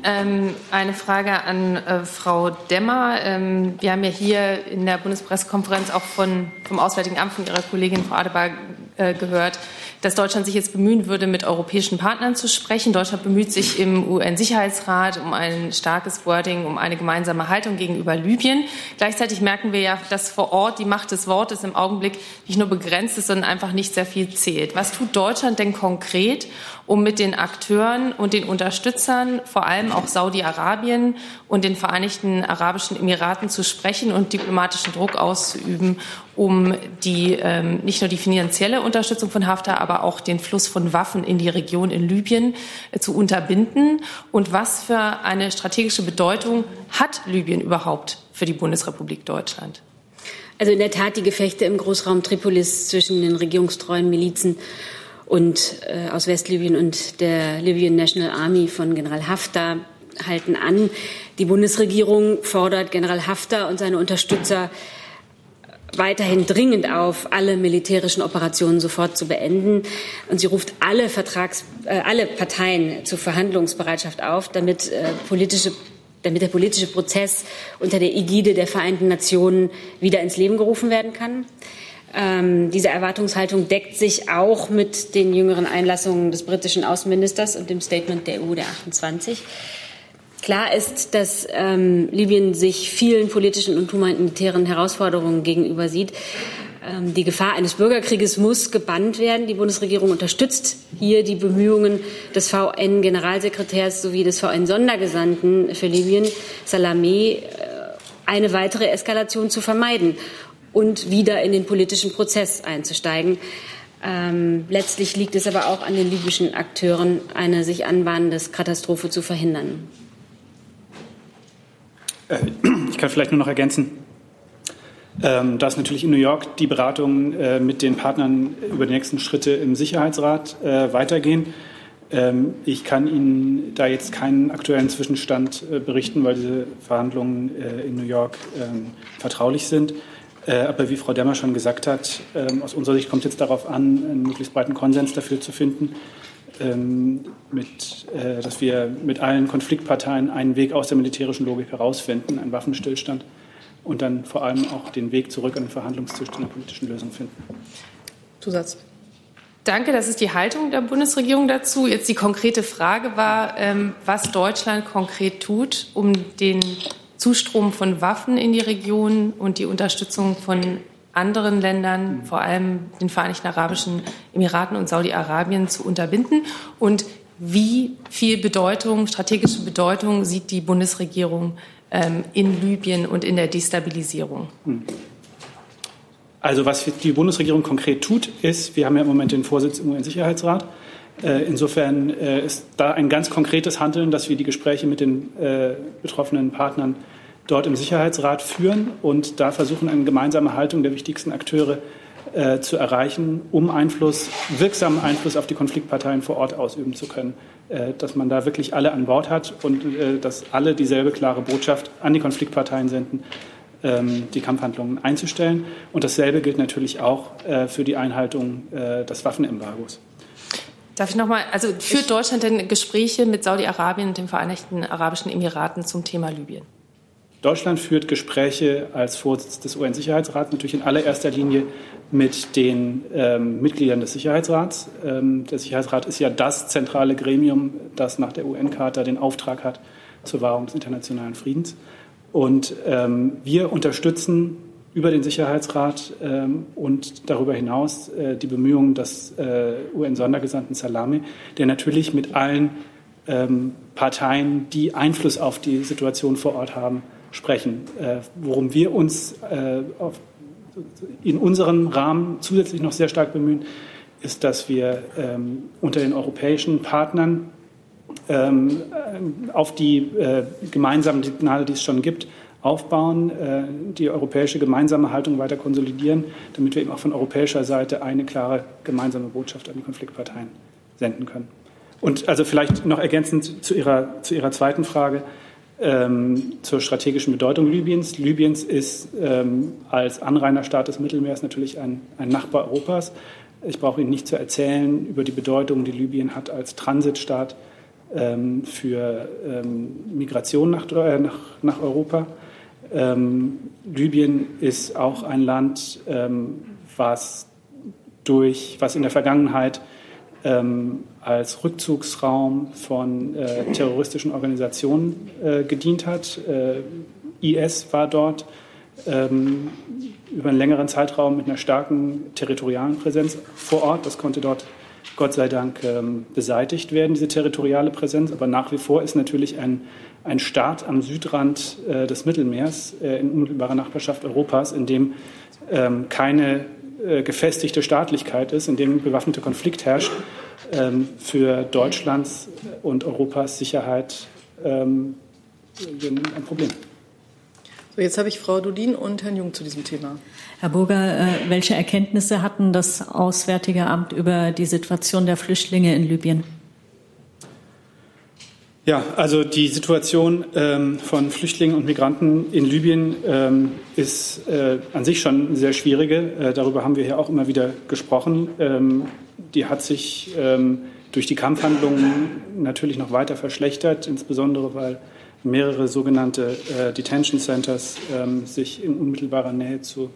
Ähm, eine Frage an äh, Frau Demmer. Ähm, wir haben ja hier in der Bundespressekonferenz auch von, vom Auswärtigen Amt von Ihrer Kollegin Frau Adebar äh, gehört, dass Deutschland sich jetzt bemühen würde, mit europäischen Partnern zu sprechen. Deutschland bemüht sich im UN-Sicherheitsrat um ein starkes Wording, um eine gemeinsame Haltung gegenüber Libyen. Gleichzeitig merken wir ja, dass vor Ort die Macht des Wortes im Augenblick nicht nur begrenzt ist, sondern einfach nicht sehr viel zählt. Was tut Deutschland denn konkret, um mit den Akteuren und den Unterstützern, vor allem auch Saudi-Arabien und den Vereinigten Arabischen Emiraten zu sprechen und diplomatischen Druck auszuüben, um die, ähm, nicht nur die finanzielle Unterstützung von Haftar, aber auch den Fluss von Waffen in die Region in Libyen äh, zu unterbinden? Und was für eine strategische Bedeutung hat Libyen überhaupt für die Bundesrepublik Deutschland? Also in der Tat die Gefechte im Großraum Tripolis zwischen den regierungstreuen Milizen und äh, aus Westlibyen und der Libyan National Army von General Haftar halten an. Die Bundesregierung fordert General Haftar und seine Unterstützer weiterhin dringend auf, alle militärischen Operationen sofort zu beenden. Und sie ruft alle, Vertrags, äh, alle Parteien zur Verhandlungsbereitschaft auf, damit, äh, politische, damit der politische Prozess unter der Ägide der Vereinten Nationen wieder ins Leben gerufen werden kann. Ähm, diese Erwartungshaltung deckt sich auch mit den jüngeren Einlassungen des britischen Außenministers und dem Statement der EU der 28. Klar ist, dass ähm, Libyen sich vielen politischen und humanitären Herausforderungen gegenüber sieht. Ähm, die Gefahr eines Bürgerkrieges muss gebannt werden. Die Bundesregierung unterstützt hier die Bemühungen des VN-Generalsekretärs sowie des VN-Sondergesandten für Libyen, Salamé, äh, eine weitere Eskalation zu vermeiden und wieder in den politischen Prozess einzusteigen. Ähm, letztlich liegt es aber auch an den libyschen Akteuren, eine sich anbahnende Katastrophe zu verhindern. Äh, ich kann vielleicht nur noch ergänzen, ähm, dass natürlich in New York die Beratungen äh, mit den Partnern über die nächsten Schritte im Sicherheitsrat äh, weitergehen. Ähm, ich kann Ihnen da jetzt keinen aktuellen Zwischenstand berichten, weil diese Verhandlungen in New York ähm, vertraulich sind. Aber wie Frau Demmer schon gesagt hat, aus unserer Sicht kommt es jetzt darauf an, einen möglichst breiten Konsens dafür zu finden, mit, äh, dass wir mit allen Konfliktparteien einen Weg aus der militärischen Logik herausfinden, einen Waffenstillstand und dann vor allem auch den Weg zurück an den Verhandlungstisch zu einer politischen Lösung finden. Zusatz. Danke, das ist die Haltung der Bundesregierung dazu. Jetzt die konkrete Frage war, ähm, was Deutschland konkret tut, um den Zustrom von Waffen in die Region und die Unterstützung von anderen Ländern, vor allem den Vereinigten Arabischen Emiraten und Saudi-Arabien, zu unterbinden. Und wie viel Bedeutung, strategische Bedeutung sieht die Bundesregierung ähm, in Libyen und in der Destabilisierung? Hm. Also was die Bundesregierung konkret tut, ist, wir haben ja im Moment den Vorsitz im UN-Sicherheitsrat. Äh, insofern äh, ist da ein ganz konkretes Handeln, dass wir die Gespräche mit den äh, betroffenen Partnern dort im Sicherheitsrat führen und da versuchen, eine gemeinsame Haltung der wichtigsten Akteure zu erreichen, um Einfluss, wirksamen Einfluss auf die Konfliktparteien vor Ort ausüben zu können. dass man da wirklich alle an Bord hat und dass alle dieselbe klare Botschaft an die Konfliktparteien senden, ähm, die Kampfhandlungen einzustellen. Und dasselbe gilt natürlich auch für die Einhaltung des Waffenembargos. Darf ich nochmal, also führt Deutschland denn Gespräche mit Saudi-Arabien und den Vereinigten Arabischen Emiraten zum Thema Libyen? Deutschland führt Gespräche als Vorsitz des UN-Sicherheitsrats natürlich in allererster Linie mit den ähm, Mitgliedern des Sicherheitsrats. Ähm, der Sicherheitsrat ist ja das zentrale Gremium, das nach der UN-Charta den Auftrag hat zur Wahrung des internationalen Friedens. Und ähm, wir unterstützen über den Sicherheitsrat ähm, und darüber hinaus äh, die Bemühungen des äh, UN-Sondergesandten Salame, der natürlich mit allen ähm, Parteien, die Einfluss auf die Situation vor Ort haben, sprechen. Äh, worum wir uns äh, in unserem Rahmen zusätzlich noch sehr stark bemühen, ist, dass wir ähm, unter den europäischen Partnern ähm, auf die äh, gemeinsamen Signale, die es schon gibt, aufbauen, äh, die europäische gemeinsame Haltung weiter konsolidieren, damit wir eben auch von europäischer Seite eine klare gemeinsame Botschaft an die Konfliktparteien senden können. Und also vielleicht noch ergänzend zu Ihrer, zu Ihrer zweiten Frage ähm, zur strategischen Bedeutung Libyens. Libyens ist ähm, als Anrainerstaat des Mittelmeers natürlich ein, ein Nachbar Europas. Ich brauche Ihnen nicht zu erzählen über die Bedeutung, die Libyen hat als Transitstaat ähm, für ähm, Migration nach, äh, nach, nach Europa. Ähm, Libyen ist auch ein Land, ähm, was durch, was in der Vergangenheit ähm, als Rückzugsraum von äh, terroristischen Organisationen äh, gedient hat. Äh, IS war dort ähm, über einen längeren Zeitraum mit einer starken territorialen Präsenz vor Ort. Das konnte dort Gott sei Dank ähm, beseitigt werden, diese territoriale Präsenz. Aber nach wie vor ist natürlich ein ein Staat am Südrand äh, des Mittelmeers äh, in unmittelbarer Nachbarschaft Europas, in dem ähm, keine äh, gefestigte Staatlichkeit ist, in dem bewaffneter Konflikt herrscht, für Deutschlands und Europas Sicherheit ähm, ein Problem. So, jetzt habe ich Frau Dudin und Herrn Jung zu diesem Thema. Herr Burger, äh, welche Erkenntnisse hatten das Auswärtige Amt über die Situation der Flüchtlinge in Libyen? Ja, also die Situation ähm, von Flüchtlingen und Migranten in Libyen ähm, ist äh, an sich schon eine sehr schwierige. Äh, darüber haben wir hier auch immer wieder gesprochen. Ähm, die hat sich ähm, durch die Kampfhandlungen natürlich noch weiter verschlechtert, insbesondere weil mehrere sogenannte äh, Detention Centers ähm, sich in unmittelbarer Nähe zu,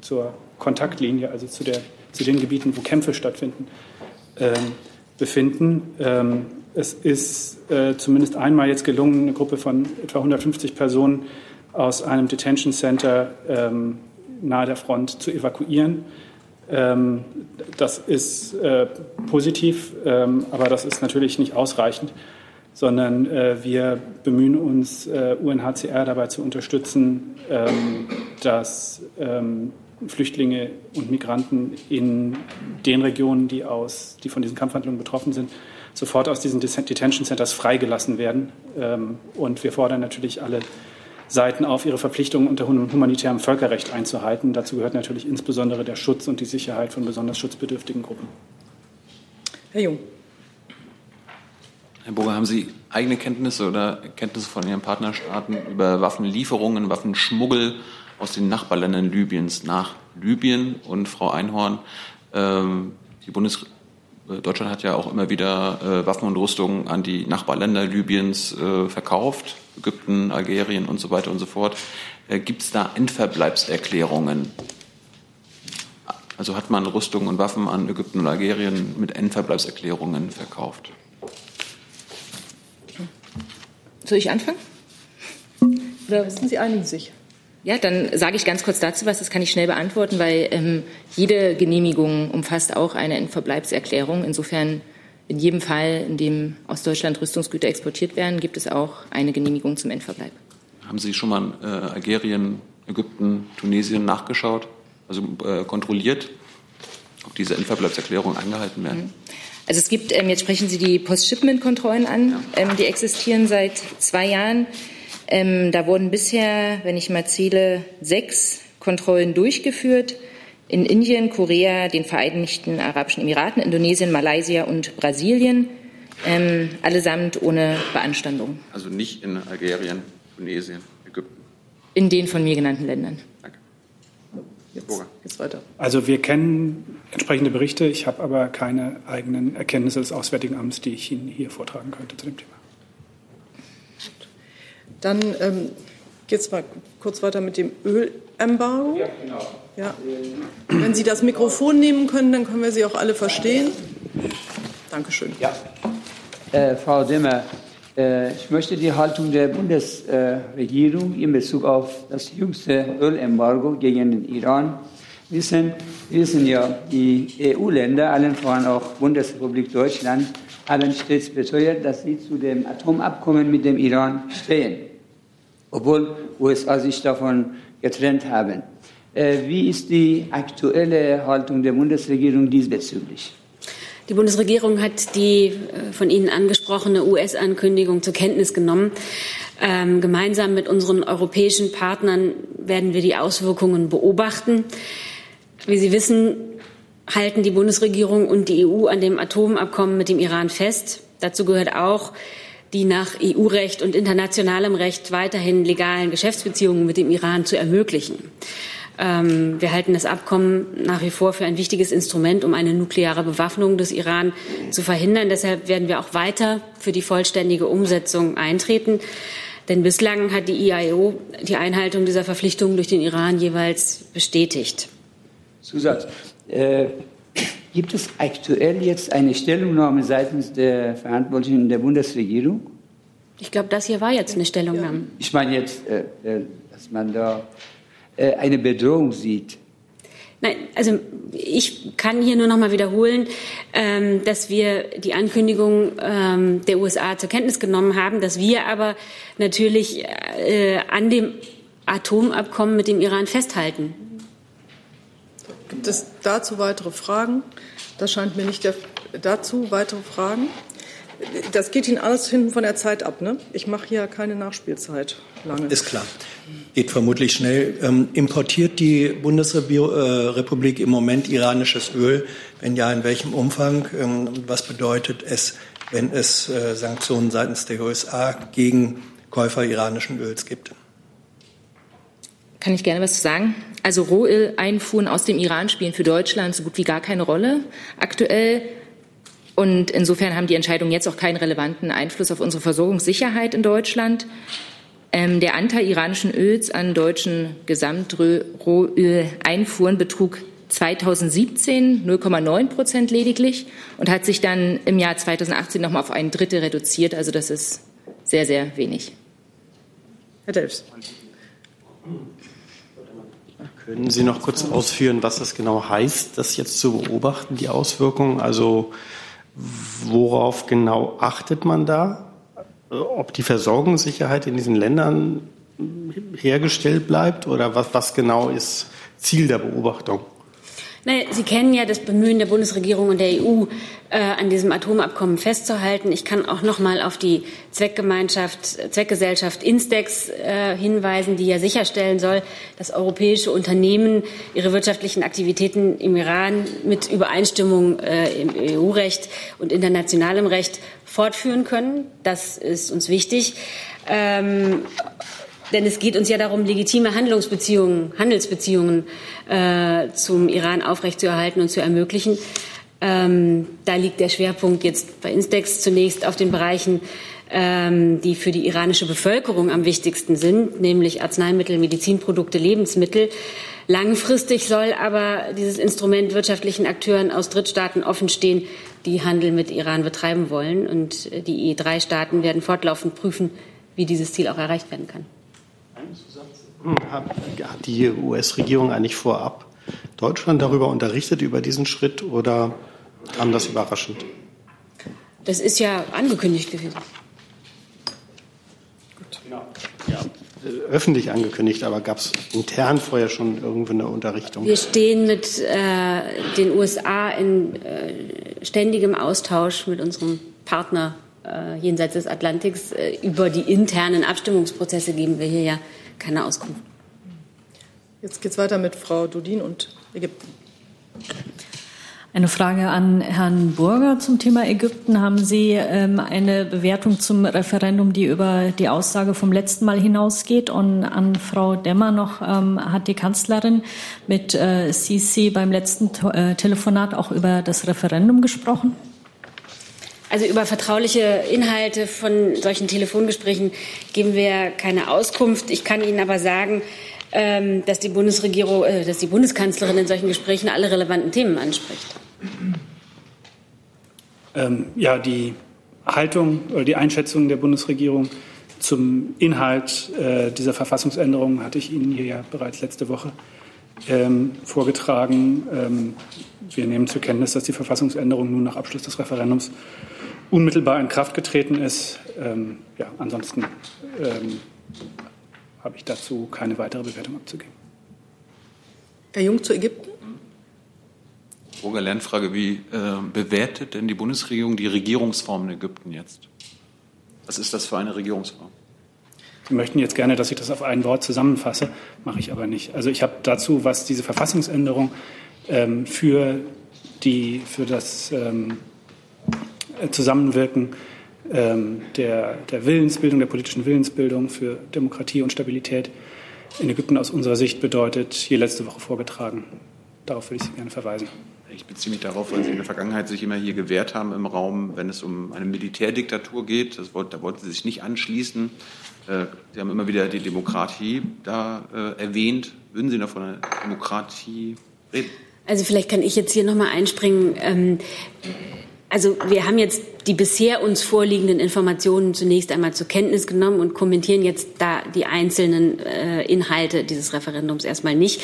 zur Kontaktlinie, also zu, der, zu den Gebieten, wo Kämpfe stattfinden, ähm, befinden. Es ist äh, zumindest einmal jetzt gelungen, eine Gruppe von etwa 150 Personen aus einem Detention Center ähm, nahe der Front zu evakuieren. Ähm, das ist äh, positiv, ähm, aber das ist natürlich nicht ausreichend, sondern äh, wir bemühen uns, äh, UNHCR dabei zu unterstützen, ähm, dass ähm, Flüchtlinge und Migranten in den Regionen, die, aus, die von diesen Kampfhandlungen betroffen sind, sofort aus diesen Detention Centers freigelassen werden. Ähm, und wir fordern natürlich alle Seiten auf, ihre Verpflichtungen unter humanitären Völkerrecht einzuhalten. Dazu gehört natürlich insbesondere der Schutz und die Sicherheit von besonders schutzbedürftigen Gruppen. Herr Jung. Herr Burger, haben Sie eigene Kenntnisse oder Kenntnisse von Ihren Partnerstaaten über Waffenlieferungen, Waffenschmuggel aus den Nachbarländern Libyens nach Libyen? Und Frau Einhorn, ähm, die Bundesregierung Deutschland hat ja auch immer wieder äh, Waffen und Rüstungen an die Nachbarländer Libyens äh, verkauft, Ägypten, Algerien und so weiter und so fort. Äh, Gibt es da Endverbleibserklärungen? Also hat man Rüstungen und Waffen an Ägypten und Algerien mit Endverbleibserklärungen verkauft? Soll ich anfangen? Oder sind Sie einig sich? Ja, dann sage ich ganz kurz dazu was, das kann ich schnell beantworten, weil ähm, jede Genehmigung umfasst auch eine Verbleibserklärung. Insofern in jedem Fall, in dem aus Deutschland Rüstungsgüter exportiert werden, gibt es auch eine Genehmigung zum Endverbleib. Haben Sie schon mal in äh, Algerien, Ägypten, Tunesien nachgeschaut, also äh, kontrolliert, ob diese Endverbleibserklärungen eingehalten werden? Mhm. Also es gibt, ähm, jetzt sprechen Sie die Post-Shipment-Kontrollen an, ja. ähm, die existieren seit zwei Jahren. Ähm, da wurden bisher, wenn ich mal zähle, sechs Kontrollen durchgeführt in Indien, Korea, den Vereinigten Arabischen Emiraten, Indonesien, Malaysia und Brasilien, ähm, allesamt ohne Beanstandung. Also nicht in Algerien, Tunesien, Ägypten. In den von mir genannten Ländern. Danke. Jetzt, jetzt weiter. Also wir kennen entsprechende Berichte. Ich habe aber keine eigenen Erkenntnisse des Auswärtigen Amts, die ich Ihnen hier vortragen könnte zu dem Thema. Dann ähm, geht es mal kurz weiter mit dem Ölembargo. Ja, genau. Ja. Wenn Sie das Mikrofon nehmen können, dann können wir Sie auch alle verstehen. Dankeschön. Ja. Äh, Frau Demmer, äh, ich möchte die Haltung der Bundesregierung in Bezug auf das jüngste Ölembargo gegen den Iran wissen. Wir wissen ja, die EU-Länder, allen voran auch Bundesrepublik Deutschland, haben stets beteuert, dass sie zu dem Atomabkommen mit dem Iran stehen, obwohl USA sich davon getrennt haben. Äh, wie ist die aktuelle Haltung der Bundesregierung diesbezüglich? Die Bundesregierung hat die äh, von Ihnen angesprochene US-Ankündigung zur Kenntnis genommen. Ähm, gemeinsam mit unseren europäischen Partnern werden wir die Auswirkungen beobachten. Wie Sie wissen, halten die Bundesregierung und die EU an dem Atomabkommen mit dem Iran fest. Dazu gehört auch, die nach EU-Recht und internationalem Recht weiterhin legalen Geschäftsbeziehungen mit dem Iran zu ermöglichen. Ähm, wir halten das Abkommen nach wie vor für ein wichtiges Instrument, um eine nukleare Bewaffnung des Iran zu verhindern. Deshalb werden wir auch weiter für die vollständige Umsetzung eintreten. Denn bislang hat die IAEO die Einhaltung dieser Verpflichtungen durch den Iran jeweils bestätigt. Zusatz. Äh, gibt es aktuell jetzt eine Stellungnahme seitens der Verantwortlichen der Bundesregierung? Ich glaube, das hier war jetzt eine Stellungnahme. Ja, ich meine jetzt, äh, äh dass man da äh, eine Bedrohung sieht. Nein, also ich kann hier nur noch mal wiederholen, ähm, dass wir die Ankündigung ähm, der USA zur Kenntnis genommen haben, dass wir aber natürlich äh, an dem Atomabkommen mit dem Iran festhalten. Gibt es dazu weitere Fragen? Das scheint mir nicht der, dazu weitere Fragen. Das geht Ihnen alles hinten von der Zeit ab, ne? Ich mache hier keine Nachspielzeit lange. Ist klar. Geht vermutlich schnell. Ähm, importiert die Bundesrepublik im Moment iranisches Öl? Wenn ja, in welchem Umfang? Ähm, was bedeutet es, wenn es äh, Sanktionen seitens der USA gegen Käufer iranischen Öls gibt? Kann ich gerne was zu sagen? Also Rohöleinfuhren aus dem Iran spielen für Deutschland so gut wie gar keine Rolle aktuell. Und insofern haben die Entscheidungen jetzt auch keinen relevanten Einfluss auf unsere Versorgungssicherheit in Deutschland. Ähm, der Anteil iranischen Öls an deutschen Gesamtrohöleinfuhren betrug 2017 0,9 Prozent lediglich und hat sich dann im Jahr 2018 noch mal auf ein Drittel reduziert. Also das ist sehr, sehr wenig. Herr Delfs. Können Sie noch kurz ausführen, was das genau heißt, das jetzt zu beobachten, die Auswirkungen? Also worauf genau achtet man da? Ob die Versorgungssicherheit in diesen Ländern hergestellt bleibt oder was, was genau ist Ziel der Beobachtung? Naja, Sie kennen ja das Bemühen der Bundesregierung und der EU, äh, an diesem Atomabkommen festzuhalten. Ich kann auch noch mal auf die Zweckgemeinschaft, Zweckgesellschaft Instex äh, hinweisen, die ja sicherstellen soll, dass europäische Unternehmen ihre wirtschaftlichen Aktivitäten im Iran mit Übereinstimmung äh, im EU-Recht und internationalem Recht fortführen können. Das ist uns wichtig. Ähm, denn es geht uns ja darum, legitime Handlungsbeziehungen, Handelsbeziehungen äh, zum Iran aufrechtzuerhalten und zu ermöglichen. Ähm, da liegt der Schwerpunkt jetzt bei Instex zunächst auf den Bereichen, ähm, die für die iranische Bevölkerung am wichtigsten sind, nämlich Arzneimittel, Medizinprodukte, Lebensmittel. Langfristig soll aber dieses Instrument wirtschaftlichen Akteuren aus Drittstaaten offenstehen, die Handel mit Iran betreiben wollen. Und die E3-Staaten werden fortlaufend prüfen, wie dieses Ziel auch erreicht werden kann. Hm, hat die US-Regierung eigentlich vorab Deutschland darüber unterrichtet, über diesen Schritt, oder kam das überraschend? Das ist ja angekündigt gewesen. Gut. Genau. Ja. Öffentlich angekündigt, aber gab es intern vorher schon irgendwo eine Unterrichtung? Wir stehen mit äh, den USA in äh, ständigem Austausch mit unserem Partner äh, jenseits des Atlantiks. Äh, über die internen Abstimmungsprozesse geben wir hier ja keine Auskunft. Jetzt geht es weiter mit Frau Dudin und Ägypten. Eine Frage an Herrn Burger zum Thema Ägypten. Haben Sie ähm, eine Bewertung zum Referendum, die über die Aussage vom letzten Mal hinausgeht? Und an Frau Demmer noch, ähm, hat die Kanzlerin mit äh, Sisi beim letzten äh, Telefonat auch über das Referendum gesprochen? Also über vertrauliche Inhalte von solchen Telefongesprächen geben wir keine Auskunft. Ich kann Ihnen aber sagen, ähm, dass die Bundesregierung, äh, dass die Bundeskanzlerin in solchen Gesprächen alle relevanten Themen anspricht. Ähm, ja, die Haltung oder die Einschätzung der Bundesregierung zum Inhalt äh, dieser Verfassungsänderung hatte ich Ihnen hier ja bereits letzte Woche ähm, vorgetragen. Ähm, wir nehmen zur Kenntnis, dass die Verfassungsänderung nun nach Abschluss des Referendums unmittelbar in Kraft getreten ist. Ähm, ja, ansonsten ähm, habe ich dazu keine weitere Bewertung abzugeben. Herr Jung zu Ägypten. Roger Lernfrage, wie äh, bewertet denn die Bundesregierung die Regierungsform in Ägypten jetzt? Was ist das für eine Regierungsform? Sie möchten jetzt gerne, dass ich das auf ein Wort zusammenfasse, mache ich aber nicht. Also ich habe dazu, was diese Verfassungsänderung ähm, für, die, für das ähm, Zusammenwirken ähm, der, der Willensbildung, der politischen Willensbildung für Demokratie und Stabilität in Ägypten aus unserer Sicht bedeutet, hier letzte Woche vorgetragen. Darauf würde ich Sie gerne verweisen. Ich beziehe mich darauf, weil Sie in der Vergangenheit sich immer hier gewehrt haben im Raum, wenn es um eine Militärdiktatur geht. Das, da wollten Sie sich nicht anschließen. Äh, Sie haben immer wieder die Demokratie da äh, erwähnt. Würden Sie noch von einer Demokratie reden? Also vielleicht kann ich jetzt hier noch mal einspringen. Also wir haben jetzt die bisher uns vorliegenden Informationen zunächst einmal zur Kenntnis genommen und kommentieren jetzt da die einzelnen äh, Inhalte dieses Referendums erstmal nicht.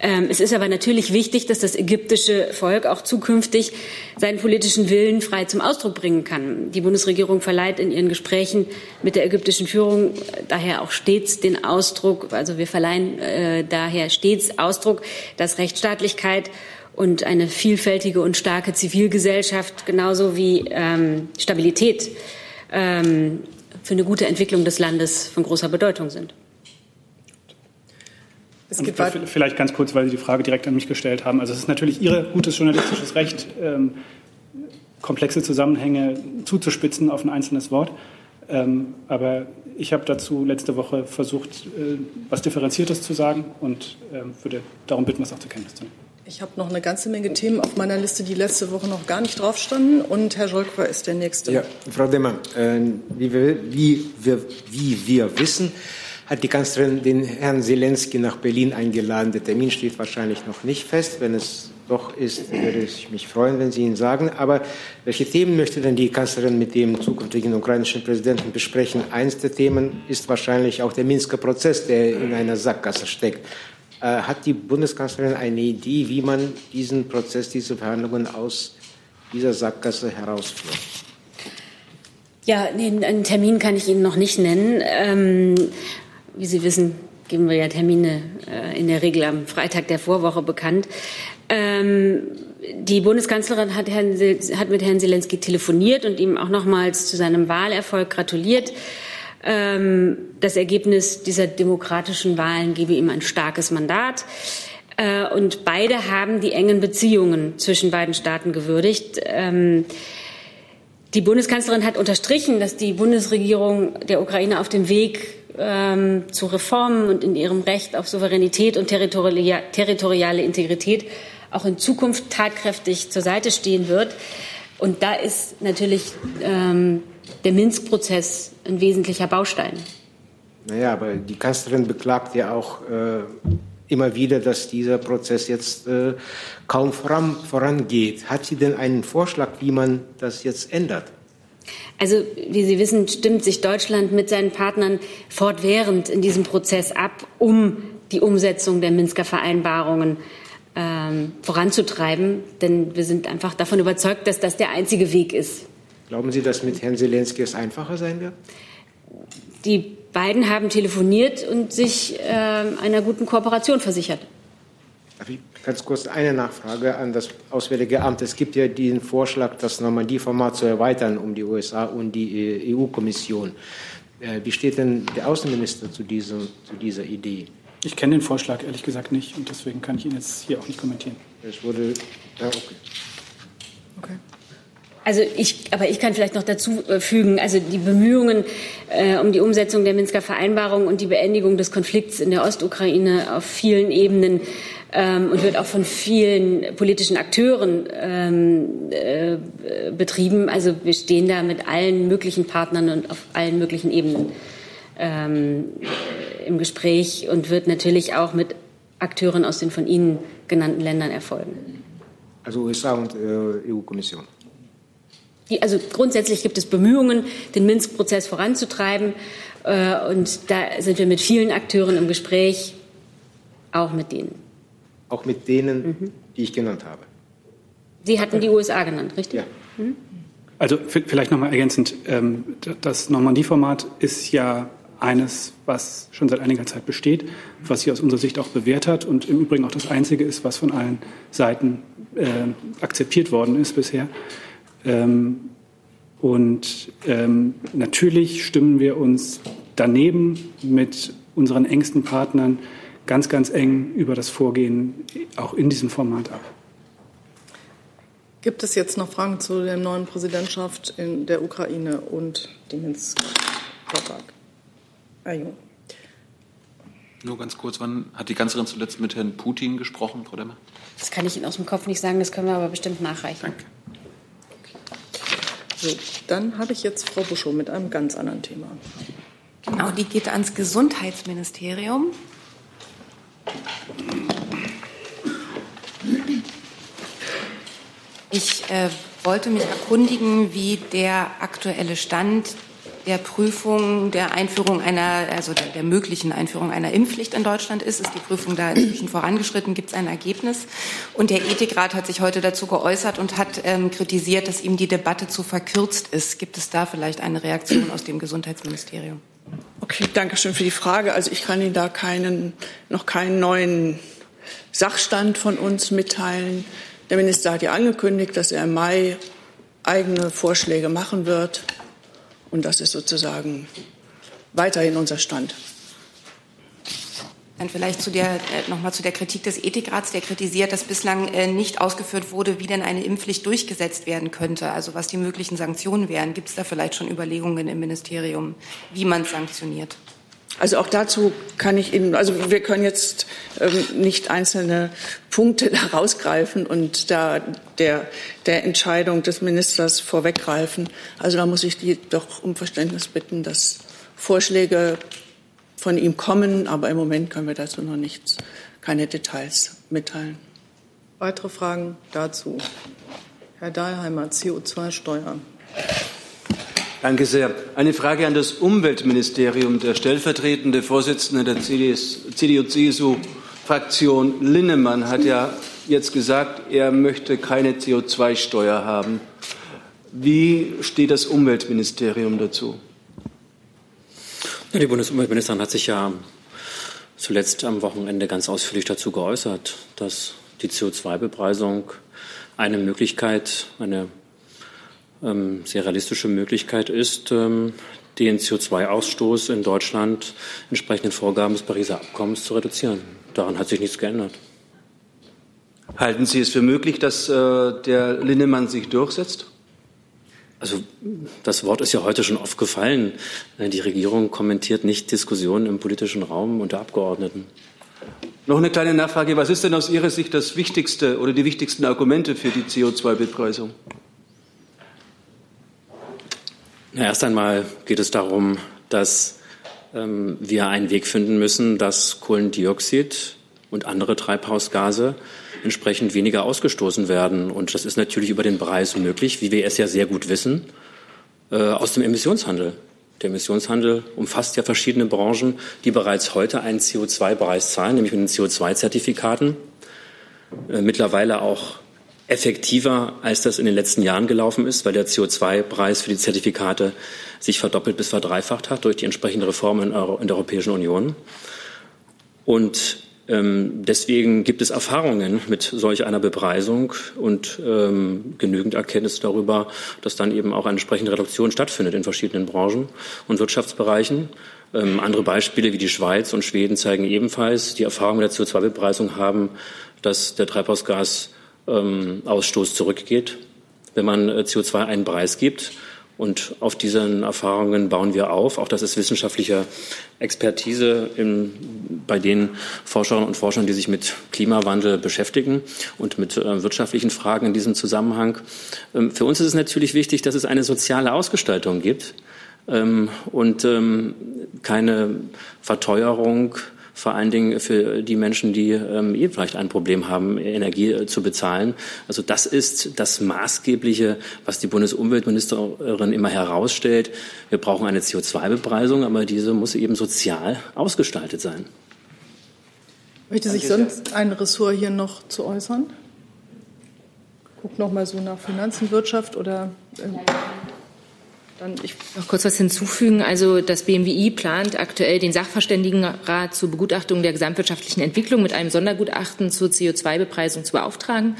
Ähm, es ist aber natürlich wichtig, dass das ägyptische Volk auch zukünftig seinen politischen Willen frei zum Ausdruck bringen kann. Die Bundesregierung verleiht in ihren Gesprächen mit der ägyptischen Führung daher auch stets den Ausdruck, also wir verleihen äh, daher stets Ausdruck, dass Rechtsstaatlichkeit und eine vielfältige und starke Zivilgesellschaft genauso wie ähm, Stabilität ähm, für eine gute Entwicklung des Landes von großer Bedeutung sind. vielleicht ganz kurz, weil Sie die Frage direkt an mich gestellt haben. Also es ist natürlich Ihr gutes journalistisches Recht, ähm, komplexe Zusammenhänge zuzuspitzen auf ein einzelnes Wort. Ähm, aber ich habe dazu letzte Woche versucht, äh, was Differenziertes zu sagen und ähm, würde darum bitten, das auch zur Kenntnis zu nehmen. Ich habe noch eine ganze Menge Themen auf meiner Liste, die letzte Woche noch gar nicht drauf standen. Und Herr Scholker ist der Nächste. Ja, Frau Demmer, äh, wie, wir, wie, wir, wie wir wissen, hat die Kanzlerin den Herrn Zelensky nach Berlin eingeladen. Der Termin steht wahrscheinlich noch nicht fest. Wenn es doch ist, würde ich mich freuen, wenn Sie ihn sagen. Aber welche Themen möchte denn die Kanzlerin mit dem zukünftigen ukrainischen Präsidenten besprechen? Eines der Themen ist wahrscheinlich auch der Minsker Prozess, der in einer Sackgasse steckt. Äh, hat die Bundeskanzlerin eine Idee, wie man diesen Prozess, diese Verhandlungen aus dieser Sackgasse herausführt? Ja, einen Termin kann ich Ihnen noch nicht nennen. Ähm, wie Sie wissen, geben wir ja Termine äh, in der Regel am Freitag der Vorwoche bekannt. Ähm, die Bundeskanzlerin hat, Herrn, hat, mit Herrn Zelensky telefoniert und ihm auch nochmals zu seinem Wahlerfolg gratuliert. Ähm, das Ergebnis dieser demokratischen Wahlen gebe ihm ein starkes Mandat. Äh, und beide haben die engen Beziehungen zwischen beiden Staaten gewürdigt. Ähm, die Bundeskanzlerin hat unterstrichen, dass die Bundesregierung der Ukraine auf dem Weg ähm, zu Reformen und in ihrem Recht auf Souveränität und territoriale Integrität auch in Zukunft tatkräftig zur Seite stehen wird. Und da ist natürlich ähm, der Minsk-Prozess ein wesentlicher Baustein. Naja, aber die Kanzlerin beklagt ja auch äh, immer wieder, dass dieser Prozess jetzt äh, kaum voran, vorangeht. Hat sie denn einen Vorschlag, wie man das jetzt ändert? Also, wie Sie wissen, stimmt sich Deutschland mit seinen Partnern fortwährend in diesem Prozess ab, um die Umsetzung der Minsker Vereinbarungen ähm, voranzutreiben. Denn wir sind einfach davon überzeugt, dass das der einzige Weg ist, Glauben Sie, dass mit Herrn Zelensky es einfacher sein wird? Die beiden haben telefoniert und sich äh, einer guten Kooperation versichert. Ganz kurz eine Nachfrage an das Auswärtige Amt. Es gibt ja den Vorschlag, das Normandie-Format zu erweitern um die USA und die EU-Kommission. Äh, wie steht denn der Außenminister zu, diesem, zu dieser Idee? Ich kenne den Vorschlag ehrlich gesagt nicht und deswegen kann ich ihn jetzt hier auch nicht kommentieren. Es wurde. Ja, okay. Okay. Also ich, aber ich kann vielleicht noch dazu äh, fügen, also die Bemühungen äh, um die Umsetzung der Minsker Vereinbarung und die Beendigung des Konflikts in der Ostukraine auf vielen Ebenen ähm, und wird auch von vielen politischen Akteuren ähm, äh, betrieben. Also wir stehen da mit allen möglichen Partnern und auf allen möglichen Ebenen ähm, im Gespräch und wird natürlich auch mit Akteuren aus den von Ihnen genannten Ländern erfolgen. Also USA und äh, EU-Kommission. also grundsätzlich gibt es Bemühungen, den Minsk-Prozess voranzutreiben. Äh, und da sind wir mit vielen Akteuren im Gespräch, auch mit denen. Auch mit denen, mhm. die ich genannt habe. Sie hatten die USA genannt, richtig? Ja. Mhm. Also vielleicht noch mal ergänzend, ähm, das Normandie-Format ist ja eines, was schon seit einiger Zeit besteht, was sich aus unserer Sicht auch bewährt hat und im Übrigen auch das einzige ist, was von allen Seiten äh, akzeptiert worden ist bisher. Ähm, und ähm, natürlich stimmen wir uns daneben mit unseren engsten Partnern ganz, ganz eng über das Vorgehen auch in diesem Format ab. Gibt es jetzt noch Fragen zu der neuen Präsidentschaft in der Ukraine und dem Minsk-Vertrag? Ah, Nur ganz kurz, wann hat die Kanzlerin zuletzt mit Herrn Putin gesprochen, Frau Demmer? Das kann ich Ihnen aus dem Kopf nicht sagen, das können wir aber bestimmt nachreichen. Danke. So, dann habe ich jetzt Frau Buschow mit einem ganz anderen Thema. Genau, die geht ans Gesundheitsministerium. Ich äh, wollte mich erkundigen, wie der aktuelle Stand der Prüfung der Einführung einer, also der, der, möglichen Einführung einer Impfpflicht in Deutschland ist. Ist die Prüfung da inzwischen vorangeschritten? Gibt es ein Ergebnis? Und der Ethikrat hat sich heute dazu geäußert und hat ähm, kritisiert, dass ihm die Debatte zu verkürzt ist. Gibt es da vielleicht eine Reaktion aus dem Gesundheitsministerium? Okay, danke schön für die Frage. Also ich kann Ihnen da keinen, noch keinen neuen Sachstand von uns mitteilen. Der Minister hat ja angekündigt, dass er im Mai eigene Vorschläge machen wird. Und das ist sozusagen weiterhin unser Stand. Dann vielleicht zu der, äh, noch mal zu der Kritik des Ethikrats, der kritisiert, dass bislang äh, nicht ausgeführt wurde, wie denn eine Impfpflicht durchgesetzt werden könnte, also was die möglichen Sanktionen wären. Gibt es da vielleicht schon Überlegungen im Ministerium, wie man sanktioniert? Also auch dazu kann ich Ihnen, also wir können jetzt ähm, nicht einzelne Punkte [LAUGHS] da rausgreifen und da der, der Entscheidung des Ministers vorweggreifen. Also da muss ich die doch um Verständnis bitten, dass Vorschläge von ihm kommen, aber im Moment können wir dazu noch nichts, keine Details mitteilen. Weitere Fragen dazu? Herr Dahlheimer, CO2-Steuer. Danke sehr. Eine Frage an das Umweltministerium. Der stellvertretende Vorsitzende der CDU-CSU-Fraktion Linnemann hat ja jetzt gesagt, er möchte keine CO2-Steuer haben. Wie steht das Umweltministerium dazu? Die Bundesumweltministerin hat sich ja zuletzt am Wochenende ganz ausführlich dazu geäußert, dass die CO2-Bepreisung eine Möglichkeit, eine ähm, sehr realistische Möglichkeit ist, ähm, den CO2-Ausstoß in Deutschland entsprechend den Vorgaben des Pariser Abkommens zu reduzieren. Daran hat sich nichts geändert. Halten Sie es für möglich, dass äh, der Linnemann sich durchsetzt? Also das Wort ist ja heute schon oft gefallen. Äh, die Regierung kommentiert nicht Diskussionen im politischen Raum unter Abgeordneten. Noch eine kleine Nachfrage. Was ist denn aus Ihrer Sicht das wichtigste oder die wichtigsten Argumente für die CO2-Bepreisung? Na, erst einmal geht es darum, dass ähm, wir einen Weg finden müssen, dass Kohlendioxid und andere Treibhausgase entsprechend weniger ausgestoßen werden. Und das ist natürlich über den Preis möglich, wie wir es ja sehr gut wissen, äh, aus dem Emissionshandel. Der Emissionshandel umfasst ja verschiedene Branchen, die bereits heute einen CO2-Preis zahlen, nämlich mit den CO2-Zertifikaten. Äh, mittlerweile auch effektiver, als das in den letzten Jahren gelaufen ist, weil der CO2-Preis für die Zertifikate sich verdoppelt bis verdreifacht hat durch die entsprechende Reform in, der Europäischen Union. Und ähm, deswegen gibt es Erfahrungen mit solch einer Bepreisung und ähm, genügend Erkenntnis darüber, dass dann eben auch eine entsprechende Reduktion stattfindet in verschiedenen Branchen und Wirtschaftsbereichen. Ähm, andere Beispiele wie die Schweiz und Schweden zeigen ebenfalls, die Erfahrung mit der CO2-Bepreisung haben, dass der Treibhausgasausstoß zurückgeht, wenn man äh, CO2 einen Preis gibt. Und auf diesen Erfahrungen bauen wir auf. Auch das ist wissenschaftliche Expertise in, bei den Forscherinnen und Forschern, die sich mit Klimawandel beschäftigen und mit äh, wirtschaftlichen Fragen in diesem Zusammenhang. Ähm, für uns ist es natürlich wichtig, dass es eine soziale Ausgestaltung gibt ähm, und ähm, keine Verteuerung vor allen Dingen für die Menschen, die ähm, eh vielleicht ein Problem haben, Energie äh, zu bezahlen. Also das ist das Maßgebliche, was die Bundesumweltministerin immer herausstellt. Wir brauchen eine CO2-Bepreisung, aber diese muss eben sozial ausgestaltet sein. Möchte sich sonst ein Ressort hier noch zu äußern? Guck noch mal so nach Finanzen, Wirtschaft oder. Äh dann ich noch kurz was hinzufügen. Also das BMWI plant aktuell den Sachverständigenrat zur Begutachtung der gesamtwirtschaftlichen Entwicklung mit einem Sondergutachten zur CO2-Bepreisung zu beauftragen.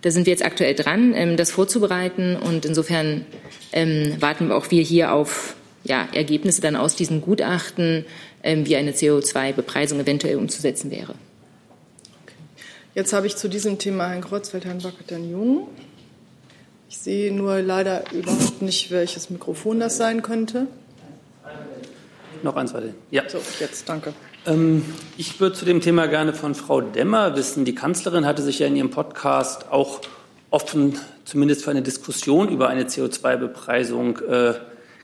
Da sind wir jetzt aktuell dran, ähm, das vorzubereiten. Und insofern ähm, warten auch wir hier auf ja, Ergebnisse dann aus diesem Gutachten, ähm, wie eine CO2-Bepreisung eventuell umzusetzen wäre. Jetzt habe ich zu diesem Thema Herrn Kreuzfeld, Herrn Wackert, Herrn Jung. Ich sehe nur leider überhaupt nicht, welches Mikrofon das sein könnte. Noch eins weiter. Ja. So, jetzt, danke. Ähm, ich würde zu dem Thema gerne von Frau Demmer wissen. Die Kanzlerin hatte sich ja in ihrem Podcast auch offen, zumindest für eine Diskussion über eine CO2-Bepreisung äh,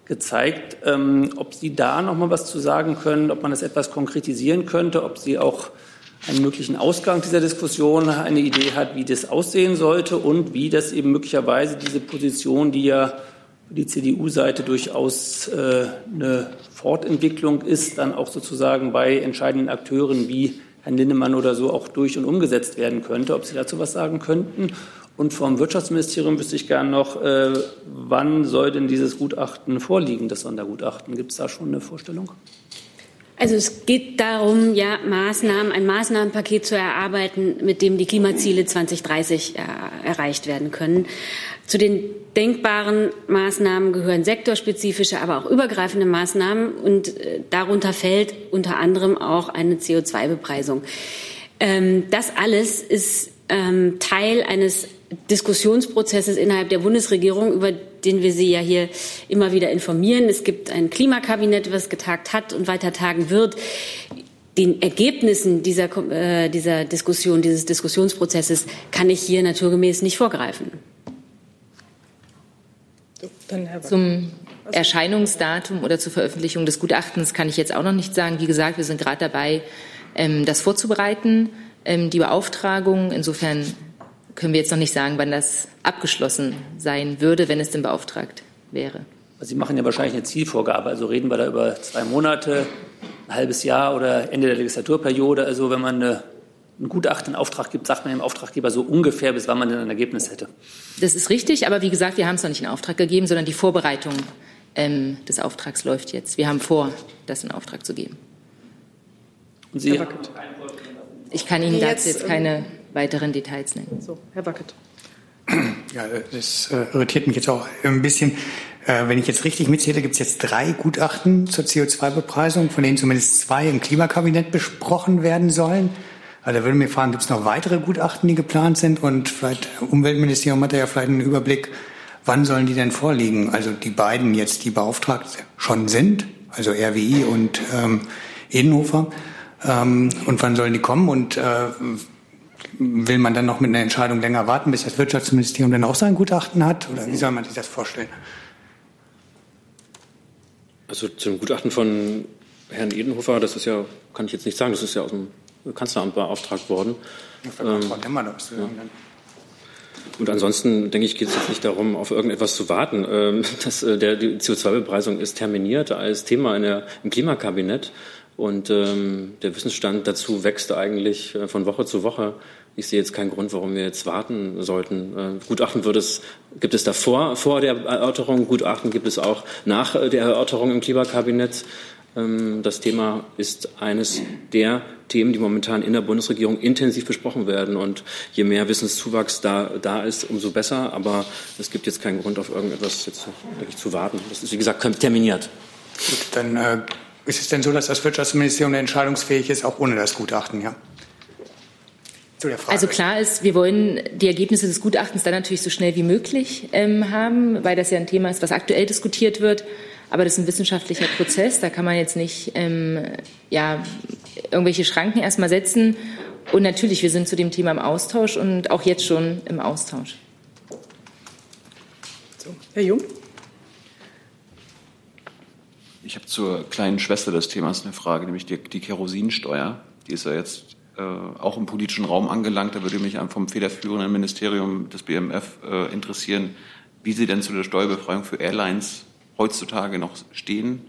gezeigt. Ähm, ob Sie da noch mal was zu sagen können, ob man das etwas konkretisieren könnte, ob Sie auch einen möglichen Ausgang dieser Diskussion eine Idee hat, wie das aussehen sollte und wie das eben möglicherweise diese Position, die ja die CDU-Seite durchaus äh, eine Fortentwicklung ist, dann auch sozusagen bei entscheidenden Akteuren wie Herrn Lindemann oder so auch durch und umgesetzt werden könnte. Ob Sie dazu was sagen könnten? Und vom Wirtschaftsministerium wüsste ich gern noch, äh, wann soll denn dieses Gutachten vorliegen, das Sondergutachten? Gibt es da schon eine Vorstellung? Also es geht darum, ja, Maßnahmen, ein Maßnahmenpaket zu erarbeiten, mit dem die Klimaziele 2030 äh, erreicht werden können. Zu den denkbaren Maßnahmen gehören sektorspezifische, aber auch übergreifende Maßnahmen und äh, darunter fällt unter anderem auch eine CO2-Bepreisung. Ähm, das alles ist ähm, Teil eines Diskussionsprozesses innerhalb der Bundesregierung, über den wir Sie ja hier immer wieder informieren. Es gibt ein Klimakabinett, was getagt hat und weiter tagen wird. Den Ergebnissen dieser, äh, dieser Diskussion, dieses Diskussionsprozesses kann ich hier naturgemäß nicht vorgreifen. Zum Erscheinungsdatum oder zur Veröffentlichung des Gutachtens kann ich jetzt auch noch nicht sagen. Wie gesagt, wir sind gerade dabei, ähm, das vorzubereiten, ähm, die Beauftragung. Insofern können wir jetzt noch nicht sagen, wann das abgeschlossen sein würde, wenn es denn beauftragt wäre. Sie machen ja wahrscheinlich eine Zielvorgabe. Also reden wir da über zwei Monate, ein halbes Jahr oder Ende der Legislaturperiode. Also wenn man eine, ein Gutachten in Auftrag gibt, sagt man dem Auftraggeber so ungefähr, bis wann man denn ein Ergebnis hätte. Das ist richtig, aber wie gesagt, wir haben es noch nicht in Auftrag gegeben, sondern die Vorbereitung ähm, des Auftrags läuft jetzt. Wir haben vor, das in Auftrag zu geben. Und Sie? Ich kann Ihnen dazu jetzt keine ähm, weiteren Details nennen. So, Herr Wackett. Ja, das äh, irritiert mich jetzt auch ein bisschen. Äh, wenn ich jetzt richtig mitzähle, gibt es jetzt drei Gutachten zur CO2-Bepreisung, von denen zumindest zwei im Klimakabinett besprochen werden sollen. Also da würde mich fragen, gibt es noch weitere Gutachten, die geplant sind? Und vielleicht Umweltministerium hat ja vielleicht einen Überblick, wann sollen die denn vorliegen? Also die beiden jetzt, die beauftragt schon sind, also RWI und ähm, Edenhofer. Ähm, und wann sollen die kommen? Und äh, will man dann noch mit einer Entscheidung länger warten, bis das Wirtschaftsministerium dann auch sein Gutachten hat? Oder wie soll man sich das vorstellen? Also zum Gutachten von Herrn Edenhofer, das ist ja, kann ich jetzt nicht sagen, das ist ja aus dem Kanzleramt beauftragt worden. Ähm, ja. Und ansonsten denke ich, geht es jetzt nicht darum, auf irgendetwas zu warten. Ähm, das, äh, der, die CO2-Bepreisung ist terminiert als Thema in der, im Klimakabinett. Und ähm, der Wissensstand dazu wächst eigentlich äh, von Woche zu Woche. Ich sehe jetzt keinen Grund, warum wir jetzt warten sollten. Äh, Gutachten wird es, gibt es davor, vor der Erörterung. Gutachten gibt es auch nach der Erörterung im Klimakabinett. Ähm, das Thema ist eines der Themen, die momentan in der Bundesregierung intensiv besprochen werden. Und je mehr Wissenszuwachs da, da ist, umso besser. Aber es gibt jetzt keinen Grund, auf irgendetwas jetzt wirklich zu warten. Das ist, wie gesagt, terminiert. Gut, dann äh, ist es denn so, dass das Wirtschaftsministerium entscheidungsfähig ist, auch ohne das Gutachten, ja? Also klar ist, wir wollen die Ergebnisse des Gutachtens dann natürlich so schnell wie möglich ähm, haben, weil das ja ein Thema ist, was aktuell diskutiert wird. Aber das ist ein wissenschaftlicher Prozess. Da kann man jetzt nicht ähm, ja, irgendwelche Schranken erstmal setzen. Und natürlich, wir sind zu dem Thema im Austausch und auch jetzt schon im Austausch. So, Herr Jung. Ich habe zur kleinen Schwester des Themas eine Frage, nämlich die, die Kerosinsteuer. Die ist ja jetzt auch im politischen Raum angelangt. Da würde mich vom federführenden Ministerium des BMF äh, interessieren, wie Sie denn zu der Steuerbefreiung für Airlines heutzutage noch stehen.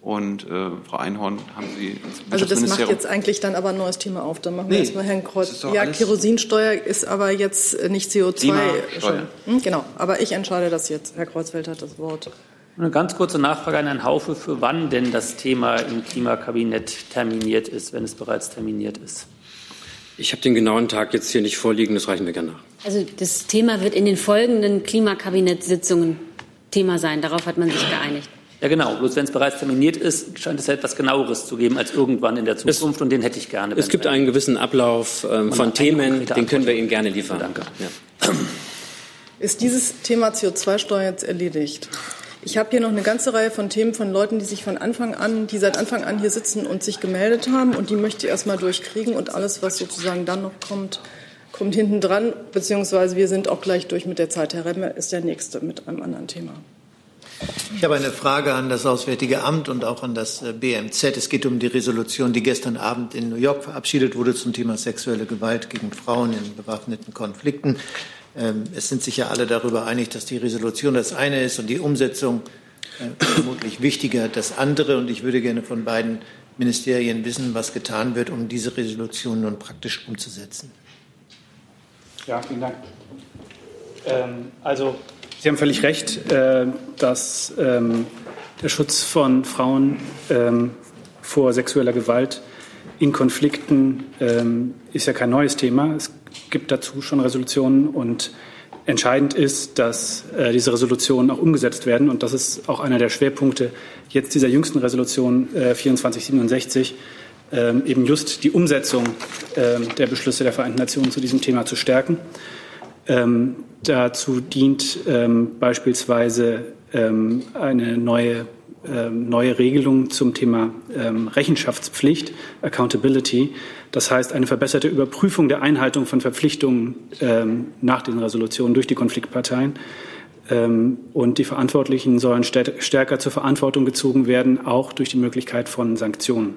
Und äh, Frau Einhorn, haben Sie Also das macht jetzt eigentlich dann aber ein neues Thema auf. Dann machen wir nee, erstmal Herrn Kreuz. Ja, Kerosinsteuer ist aber jetzt nicht CO2. Hm, genau, aber ich entscheide das jetzt. Herr Kreuzfeld hat das Wort. Eine ganz kurze Nachfrage an Herrn Haufe, für wann denn das Thema im Klimakabinett terminiert ist, wenn es bereits terminiert ist. Ich habe den genauen Tag jetzt hier nicht vorliegen, das reichen wir gerne nach. Also das Thema wird in den folgenden Klimakabinettssitzungen Thema sein. Darauf hat man sich geeinigt. Ja, genau. Bloß wenn es bereits terminiert ist, scheint es ja etwas genaueres zu geben als irgendwann in der Zukunft. Es, und den hätte ich gerne. Es gibt einen gewissen Ablauf ähm, von Themen, den können wir Ihnen gerne liefern. Danke. Ja. Ist dieses Thema CO2-Steuer jetzt erledigt? Ich habe hier noch eine ganze Reihe von Themen von Leuten, die sich von Anfang an, die seit Anfang an hier sitzen und sich gemeldet haben. Und die möchte ich erstmal durchkriegen. Und alles, was sozusagen dann noch kommt, kommt hinten dran. Beziehungsweise wir sind auch gleich durch mit der Zeit. Herr Remme ist der Nächste mit einem anderen Thema. Ich habe eine Frage an das Auswärtige Amt und auch an das äh, BMZ. Es geht um die Resolution, die gestern Abend in New York verabschiedet wurde zum Thema sexuelle Gewalt gegen Frauen in bewaffneten Konflikten. Ähm, es sind sich ja alle darüber einig, dass die Resolution das eine ist und die Umsetzung äh, vermutlich wichtiger das andere. Und ich würde gerne von beiden Ministerien wissen, was getan wird, um diese Resolution nun praktisch umzusetzen. Ja, vielen Dank. Ähm, also Sie haben völlig recht, äh, dass ähm, der Schutz von Frauen ähm, vor sexueller Gewalt in Konflikten ähm, ist ja kein neues Thema. Es gibt dazu schon Resolutionen und entscheidend ist, dass äh, diese Resolutionen auch umgesetzt werden. Und das ist auch einer der Schwerpunkte jetzt dieser jüngsten Resolution äh, 2467, ähm, eben just die Umsetzung ähm, der Beschlüsse der Vereinten Nationen zu diesem Thema zu stärken. Ähm, dazu dient ähm, beispielsweise ähm, eine neue, neue Regelung zum Thema ähm, Rechenschaftspflicht, Accountability. Das heißt, eine verbesserte Überprüfung der Einhaltung von Verpflichtungen ähm, nach den Resolutionen durch die Konfliktparteien. und die Verantwortlichen sollen stärker zur Verantwortung gezogen werden, auch durch die Möglichkeit von Sanktionen.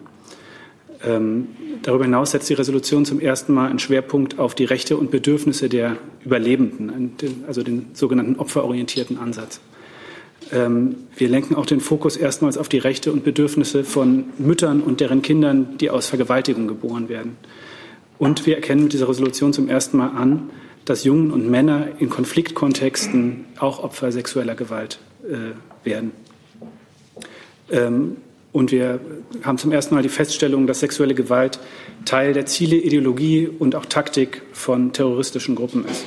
Ähm, darüber hinaus setzt die Resolution zum ersten Mal einen Schwerpunkt auf die Rechte und Bedürfnisse der Überlebenden, also den sogenannten opferorientierten Ansatz. Ähm, wir lenken auch den Fokus erstmals auf die Rechte und Bedürfnisse von Müttern und deren Kindern, die aus Vergewaltigung geboren werden. Und wir erkennen mit dieser Resolution zum ersten Mal an, dass Jungen und Männer in Konfliktkontexten auch Opfer sexueller Gewalt äh, werden. Ähm, und wir haben zum ersten Mal die Feststellung, dass sexuelle Gewalt Teil der Ziele, Ideologie und auch Taktik von terroristischen Gruppen ist.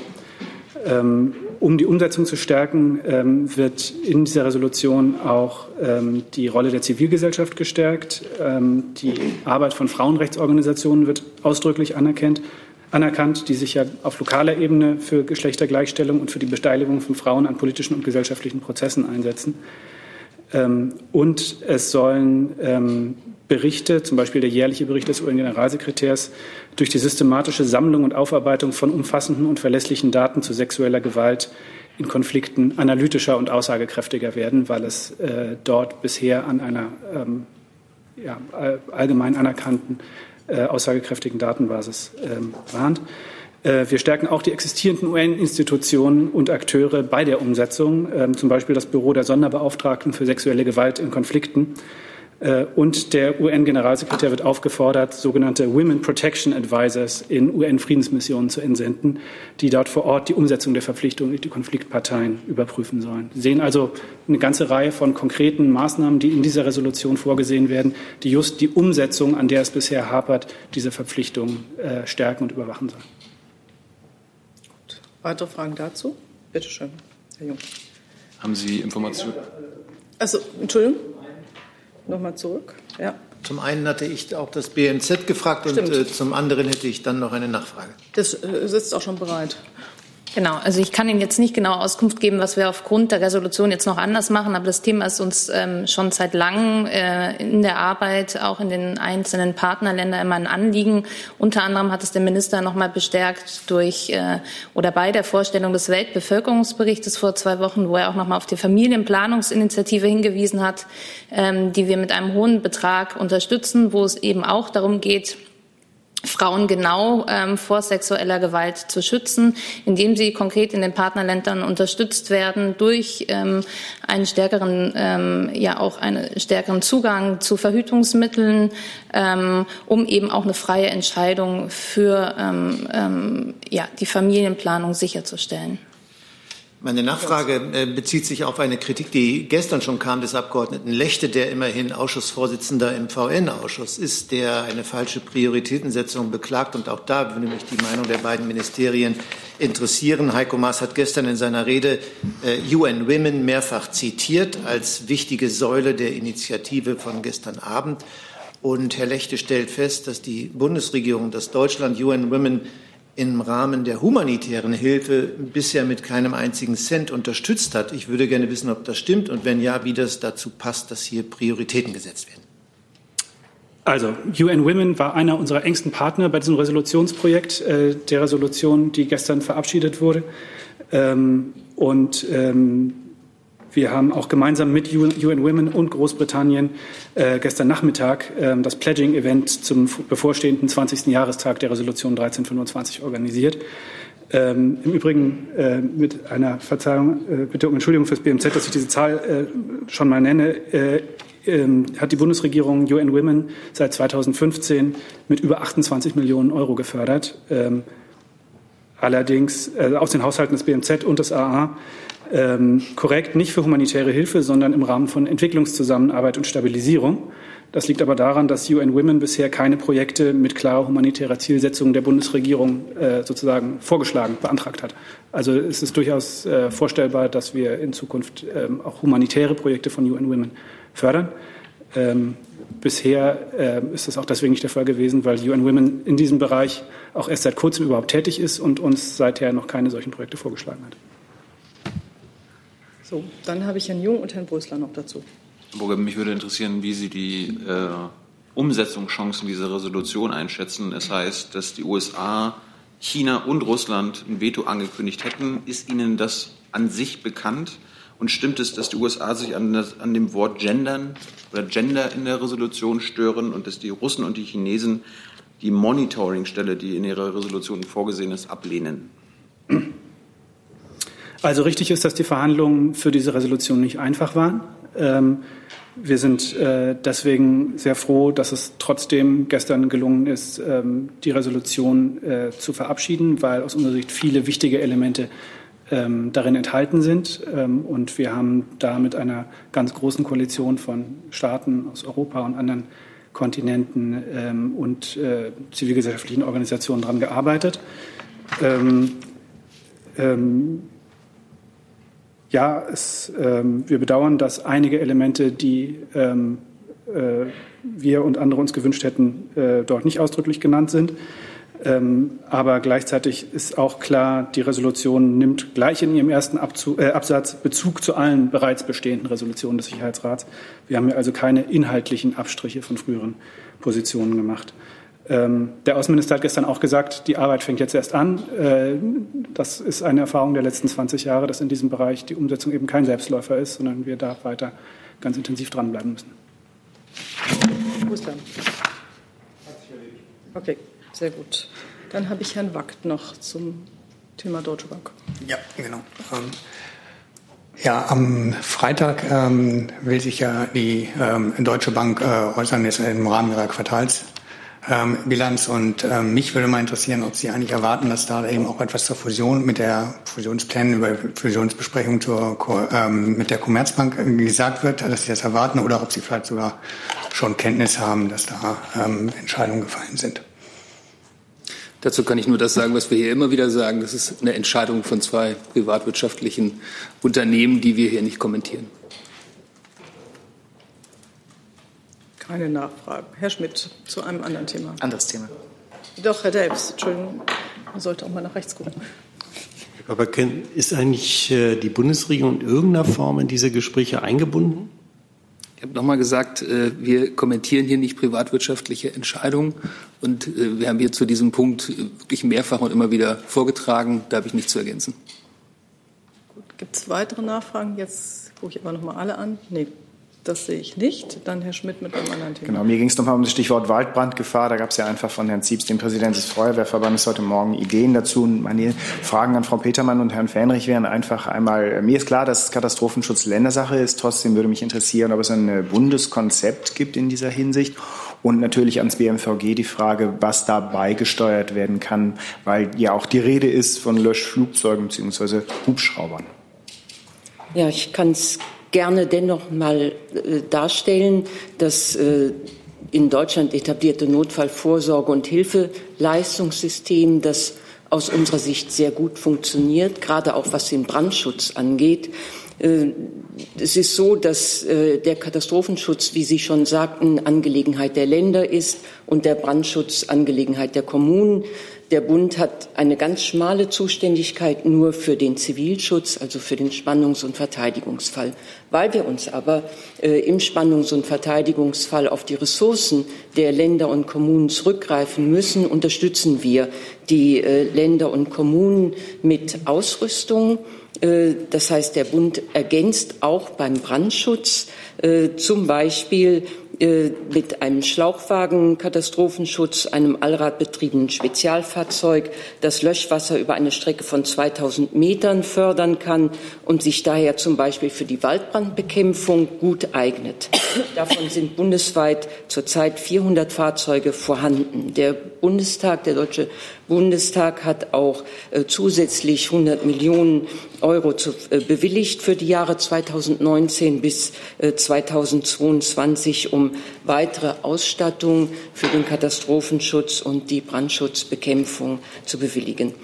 Ähm, um die Umsetzung zu stärken, ähm, wird in dieser Resolution auch ähm, die Rolle der Zivilgesellschaft gestärkt. die Arbeit von Frauenrechtsorganisationen wird ausdrücklich anerkannt, anerkannt, die sich ja auf lokaler Ebene für Geschlechtergleichstellung und für die Beteiligung von Frauen an politischen und gesellschaftlichen Prozessen einsetzen. Ähm, und es sollen ähm, Berichte, zum Beispiel der jährliche Bericht des UN-Generalsekretärs, durch die systematische Sammlung und Aufarbeitung von umfassenden und verlässlichen Daten zu sexueller Gewalt in Konflikten analytischer und aussagekräftiger werden, weil es äh, dort bisher an einer ähm, ja, allgemein anerkannten, äh, aussagekräftigen Datenbasis ähm, warnt. Äh, wir stärken auch die existierenden UN-Institutionen und Akteure bei der Umsetzung, ähm, zum Beispiel das Büro der Sonderbeauftragten für sexuelle Gewalt in Konflikten, Äh, und der UN-Generalsekretär wird aufgefordert, sogenannte Women Protection Advisors in UN-Friedensmissionen zu entsenden, die dort vor Ort die Umsetzung der Verpflichtungen durch die Konfliktparteien überprüfen sollen. Wir sehen also eine ganze Reihe von konkreten Maßnahmen, die in dieser Resolution vorgesehen werden, die just die Umsetzung, an der es bisher hapert, dieser Verpflichtungen äh, stärken und überwachen sollen. Weitere Fragen dazu? Bitte schön, Herr Jung. Haben Sie Informationen? Also, Entschuldigung. Nochmal zurück. Ja. Zum einen hatte ich auch das BMZ gefragt Stimmt. und äh, zum anderen hätte ich dann noch eine Nachfrage. Das äh, sitzt auch schon bereit. Genau, also ich kann Ihnen jetzt nicht genau Auskunft geben, was wir aufgrund der Resolution jetzt noch anders machen, aber das Thema ist uns ähm, schon seit langem äh, in der Arbeit, auch in den einzelnen Partnerländern immer ein Anliegen. Unter anderem hat es der Minister noch mal bestärkt durch äh, oder bei der Vorstellung des Weltbevölkerungsberichtes vor zwei Wochen, wo er auch noch mal auf die Familienplanungsinitiative hingewiesen hat, ähm, die wir mit einem hohen Betrag unterstützen, wo es eben auch darum geht, Frauen genau ähm, vor sexueller Gewalt zu schützen, indem sie konkret in den Partnerländern unterstützt werden durch ähm, einen stärkeren, ähm, ja auch einen stärkeren Zugang zu Verhütungsmitteln, ähm, um eben auch eine freie Entscheidung für ähm, ähm, ja, die Familienplanung sicherzustellen. Meine Nachfrage äh, bezieht sich auf eine Kritik, die gestern schon kam des Abgeordneten Lechte, der immerhin Ausschussvorsitzender im VN-Ausschuss ist, der eine falsche Prioritätensetzung beklagt. Und auch da würde mich die Meinung der beiden Ministerien interessieren. Heiko Maas hat gestern in seiner Rede äh, UN Women mehrfach zitiert als wichtige Säule der Initiative von gestern Abend. Und Herr Lechte stellt fest, dass die Bundesregierung, dass Deutschland UN Women im Rahmen der humanitären Hilfe bisher mit keinem einzigen Cent unterstützt hat. Ich würde gerne wissen, ob das stimmt und wenn ja, wie das dazu passt, dass hier Prioritäten gesetzt werden. Also, UN Women war einer unserer engsten Partner bei diesem Resolutionsprojekt, äh, der Resolution, die gestern verabschiedet wurde. Ähm, und ähm, wir haben auch gemeinsam mit UN Women und Großbritannien äh, gestern Nachmittag äh, das Pledging-Event zum bevorstehenden 20. Jahrestag der Resolution 1325 organisiert. Ähm, Im Übrigen äh, mit einer Verzeihung, äh, bitte um Entschuldigung fürs BMZ, dass ich diese Zahl äh, schon mal nenne, äh, ähm, hat die Bundesregierung UN Women seit 2015 mit über 28 Millionen Euro gefördert. Ähm, allerdings aus den Haushalten des BMZ und des AA ähm, korrekt nicht für humanitäre Hilfe, sondern im Rahmen von Entwicklungszusammenarbeit und Stabilisierung. Das liegt aber daran, dass UN Women bisher keine Projekte mit klarer humanitärer Zielsetzung der Bundesregierung äh, sozusagen vorgeschlagen, beantragt hat. Also es ist durchaus äh, vorstellbar, dass wir in Zukunft ähm, auch humanitäre Projekte von UN Women fördern. Ähm, bisher äh, ist das auch deswegen nicht der Fall gewesen, weil UN Women in diesem Bereich auch erst seit kurzem überhaupt tätig ist und uns seither noch keine solchen Projekte vorgeschlagen hat. So, dann habe ich Herrn Jung und Herrn Brösler noch dazu. Burger, mich würde interessieren, wie Sie die äh, Umsetzungschancen dieser Resolution einschätzen. Es heißt, dass die USA, China und Russland ein Veto angekündigt hätten. Ist Ihnen das an sich bekannt? Und stimmt es, dass die USA sich an, das, an dem Wort Gendern oder Gender in der Resolution stören und dass die Russen und die Chinesen die Monitoringstelle, die in ihrer Resolution vorgesehen ist, ablehnen? Also richtig ist, dass die Verhandlungen für diese Resolution nicht einfach waren. Ähm, wir sind äh, deswegen sehr froh, dass es trotzdem gestern gelungen ist, ähm, die Resolution äh, zu verabschieden, weil aus unserer Sicht viele wichtige Elemente ähm, darin enthalten sind. und wir haben da mit einer ganz großen Koalition von Staaten aus Europa und anderen Kontinenten und äh, zivilgesellschaftlichen Organisationen daran gearbeitet. Ja, es, ähm, wir bedauern, dass einige Elemente, die ähm, äh, wir und andere uns gewünscht hätten, äh, dort nicht ausdrücklich genannt sind. Ähm, aber gleichzeitig ist auch klar, die Resolution nimmt gleich in ihrem ersten Abzug, äh, Absatz Bezug zu allen bereits bestehenden Resolutionen des Sicherheitsrats. Wir haben hier also keine inhaltlichen Abstriche von früheren Positionen gemacht. Ähm, der Außenminister hat gestern auch gesagt, die Arbeit fängt jetzt erst an. Äh, das ist eine Erfahrung der letzten 20 Jahre, dass in diesem Bereich die Umsetzung eben kein Selbstläufer ist, sondern wir da weiter ganz intensiv dranbleiben müssen. Russland. Okay, sehr gut. Dann habe ich Herrn Wackt noch zum Thema Deutsche Bank. Ja, genau. Ähm, Ja, am Freitag ähm, will sich ja die ähm, Deutsche Bank äh, äußern jetzt im Rahmen ihrer Quartalsbilanz. Ähm, und ähm, mich würde mal interessieren, ob Sie eigentlich erwarten, dass da eben auch etwas zur Fusion mit der Fusionsplänen über Fusionsbesprechung zur, ähm, mit der Commerzbank gesagt wird, dass Sie das erwarten oder ob Sie vielleicht sogar schon Kenntnis haben, dass da ähm, Entscheidungen gefallen sind. Dazu kann ich nur das sagen, was wir hier immer wieder sagen. Das ist eine Entscheidung von zwei privatwirtschaftlichen Unternehmen, die wir hier nicht kommentieren. Keine Nachfragen. Herr Schmidt, zu einem anderen Thema. Anderes Thema. Doch, Herr Delbs, Entschuldigung, man sollte auch mal nach rechts gucken. Aber ist eigentlich äh, die Bundesregierung in irgendeiner Form in diese Gespräche eingebunden? Ich habe nochmal gesagt, äh, wir kommentieren hier nicht privatwirtschaftliche Entscheidungen. Und äh, wir haben hier zu diesem Punkt wirklich mehrfach und immer wieder vorgetragen. Da habe ich nichts zu ergänzen. Gibt es weitere Nachfragen? Jetzt gucke ich aber nochmal alle an. Nee, das sehe ich nicht. Dann Herr Schmidt mit einem anderen Thema. Genau, mir ging es nochmal um das Stichwort Waldbrandgefahr. Da gab es ja einfach von Herrn Ziebs, dem Präsidenten des Feuerwehrverbandes, heute Morgen Ideen dazu. Und meine Fragen an Frau Petermann und Herrn Fähnrich wären einfach einmal, mir ist klar, dass Katastrophenschutz Ländersache ist. Trotzdem würde mich interessieren, ob es ein Bundeskonzept gibt in dieser Hinsicht. Und natürlich ans BMVG die Frage, was da beigesteuert werden kann, weil ja auch die Rede ist von Löschflugzeugen bzw. Hubschraubern. Ja, ich kann es gerne dennoch mal äh, darstellen, dass äh, in Deutschland etablierte Notfallvorsorge- und Hilfeleistungssystem, das aus unserer Sicht sehr gut funktioniert, gerade auch was den Brandschutz angeht. Äh, es ist so, dass äh, der Katastrophenschutz, wie Sie schon sagten, Angelegenheit der Länder ist und der Brandschutz Angelegenheit der Kommunen. Der Bund hat eine ganz schmale Zuständigkeit nur für den Zivilschutz, also für den Spannungs- und Verteidigungsfall. Weil wir uns aber äh, im Spannungs- und Verteidigungsfall auf die Ressourcen der Länder und Kommunen zurückgreifen müssen, unterstützen wir die äh, Länder und Kommunen mit Ausrüstung. Äh, das heißt, der Bund ergänzt auch beim Brandschutz äh, zum Beispiel mit einem Schlauchwagen Katastrophenschutz, einem allradbetriebenen Spezialfahrzeug, das Löschwasser über eine Strecke von 2000 Metern fördern kann und sich daher zum Beispiel für die Waldbrandbekämpfung gut eignet. [COUGHS] Davon sind bundesweit zurzeit 400 Fahrzeuge vorhanden. Der Bundestag, der Deutsche Bundestag hat auch äh, zusätzlich 100 Millionen Euro zu, äh, bewilligt für die Jahre 2019 bis äh, 2022, um weitere Ausstattung für den Katastrophenschutz und die Brandschutzbekämpfung zu bewilligen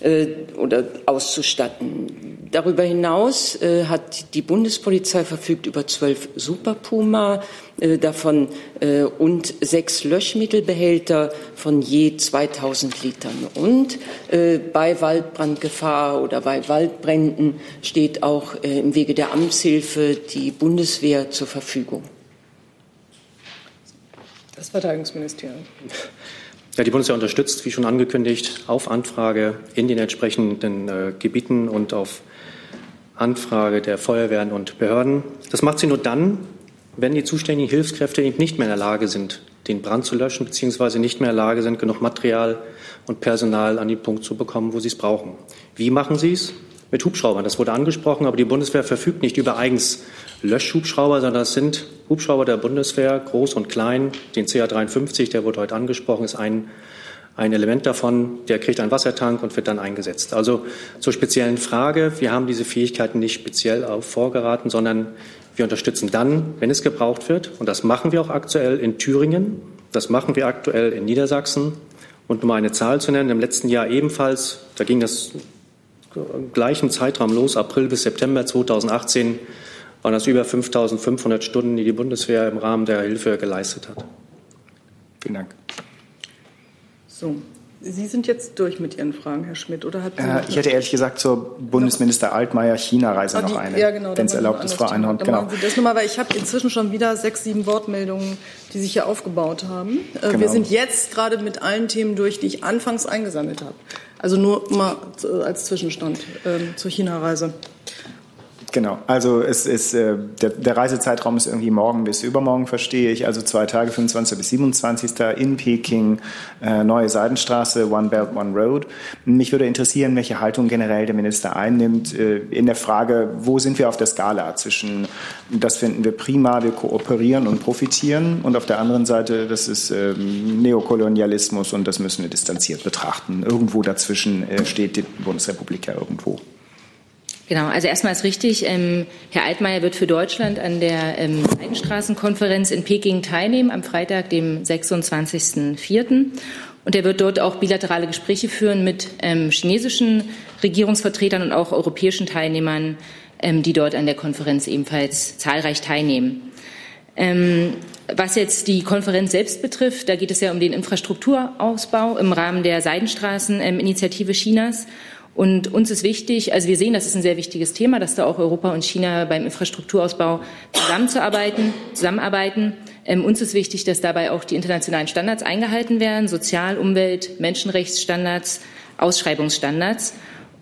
äh, oder auszustatten. Darüber hinaus äh, hat die Bundespolizei verfügt über zwölf Super Puma, davon äh, und sechs Löschmittelbehälter von je 2000 Litern. Und äh, bei Waldbrandgefahr oder bei Waldbränden steht auch äh, im Wege der Amtshilfe die Bundeswehr zur Verfügung. Das Verteidigungsministerium. Ja, die Bundeswehr unterstützt, wie schon angekündigt, auf Anfrage in den entsprechenden äh, Gebieten und auf Anfrage der Feuerwehren und Behörden. Das macht sie nur dann, wenn die zuständigen Hilfskräfte eben nicht mehr in der Lage sind, den Brand zu löschen, beziehungsweise nicht mehr in der Lage sind, genug Material und Personal an den Punkt zu bekommen, wo sie es brauchen. Wie machen sie es? Mit Hubschraubern. Das wurde angesprochen, aber die Bundeswehr verfügt nicht über eigens Löschhubschrauber, sondern das sind Hubschrauber der Bundeswehr, groß und klein. Den CA-53, der wurde heute angesprochen, ist ein, ein Element davon. Der kriegt einen Wassertank und wird dann eingesetzt. Also zur speziellen Frage. Wir haben diese Fähigkeiten nicht speziell vorgeraten, sondern wir unterstützen dann, wenn es gebraucht wird. Und das machen wir auch aktuell in Thüringen. Das machen wir aktuell in Niedersachsen. Und um eine Zahl zu nennen, im letzten Jahr ebenfalls, da ging das im gleichen Zeitraum los, April bis September 2018, waren das über 5500 Stunden, die die Bundeswehr im Rahmen der Hilfe geleistet hat. Vielen Dank. So, Sie sind jetzt durch mit Ihren Fragen, Herr Schmidt, oder hat äh, Ich hätte ehrlich gesagt zur Bundesminister Altmaier China-Reise ah, noch eine. Ja, genau. Wenn es erlaubt ist, Frau Einhorn. Genau. Machen Sie das nochmal, weil ich habe inzwischen schon wieder sechs, sieben Wortmeldungen, die sich hier aufgebaut haben. Äh, genau. Wir sind jetzt gerade mit allen Themen durch, die ich anfangs eingesammelt habe. Also nur mal als Zwischenstand äh, zur China-Reise. Genau. Also es ist äh, der, der, Reisezeitraum ist irgendwie morgen bis übermorgen, verstehe ich. Also zwei Tage, 25. bis 27. in Peking, äh, neue Seidenstraße, One Belt, One Road. Mich würde interessieren, welche Haltung generell der Minister einnimmt äh, in der Frage, wo sind wir auf der Skala zwischen, das finden wir prima, wir kooperieren und profitieren und auf der anderen Seite, das ist ähm, Neokolonialismus und das müssen wir distanziert betrachten. Irgendwo dazwischen äh, steht die Bundesrepublik ja irgendwo. Genau, also erstmal ist richtig, ähm, Herr Altmaier wird für Deutschland an der ähm, Seidenstraßenkonferenz in Peking teilnehmen, am Freitag, dem 26.04. Und er wird dort auch bilaterale Gespräche führen mit ähm, chinesischen Regierungsvertretern und auch europäischen Teilnehmern, ähm, die dort an der Konferenz ebenfalls zahlreich teilnehmen. Ähm, was jetzt die Konferenz selbst betrifft, da geht es ja um den Infrastrukturausbau im Rahmen der Seidenstraßeninitiative Chinas. Und uns ist wichtig, also wir sehen, das ist ein sehr wichtiges Thema, dass da auch Europa und China beim Infrastrukturausbau zusammenzuarbeiten, zusammenarbeiten. Ähm, uns ist wichtig, dass dabei auch die internationalen Standards eingehalten werden, Sozial-, Umwelt-, Menschenrechtsstandards, Ausschreibungsstandards.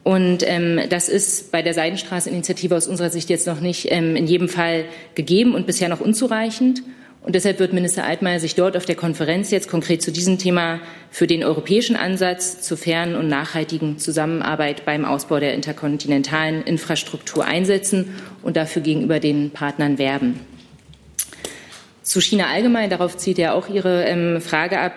Und ähm, das ist bei der Seidenstraße-Initiative aus unserer Sicht jetzt noch nicht ähm, in jedem Fall gegeben und bisher noch unzureichend. Und deshalb wird Minister Altmaier sich dort auf der Konferenz jetzt konkret zu diesem Thema für den europäischen Ansatz zur fairen und nachhaltigen Zusammenarbeit beim Ausbau der interkontinentalen Infrastruktur einsetzen und dafür gegenüber den Partnern werben. Zu China allgemein, darauf zieht ja auch Ihre ähm, Frage ab,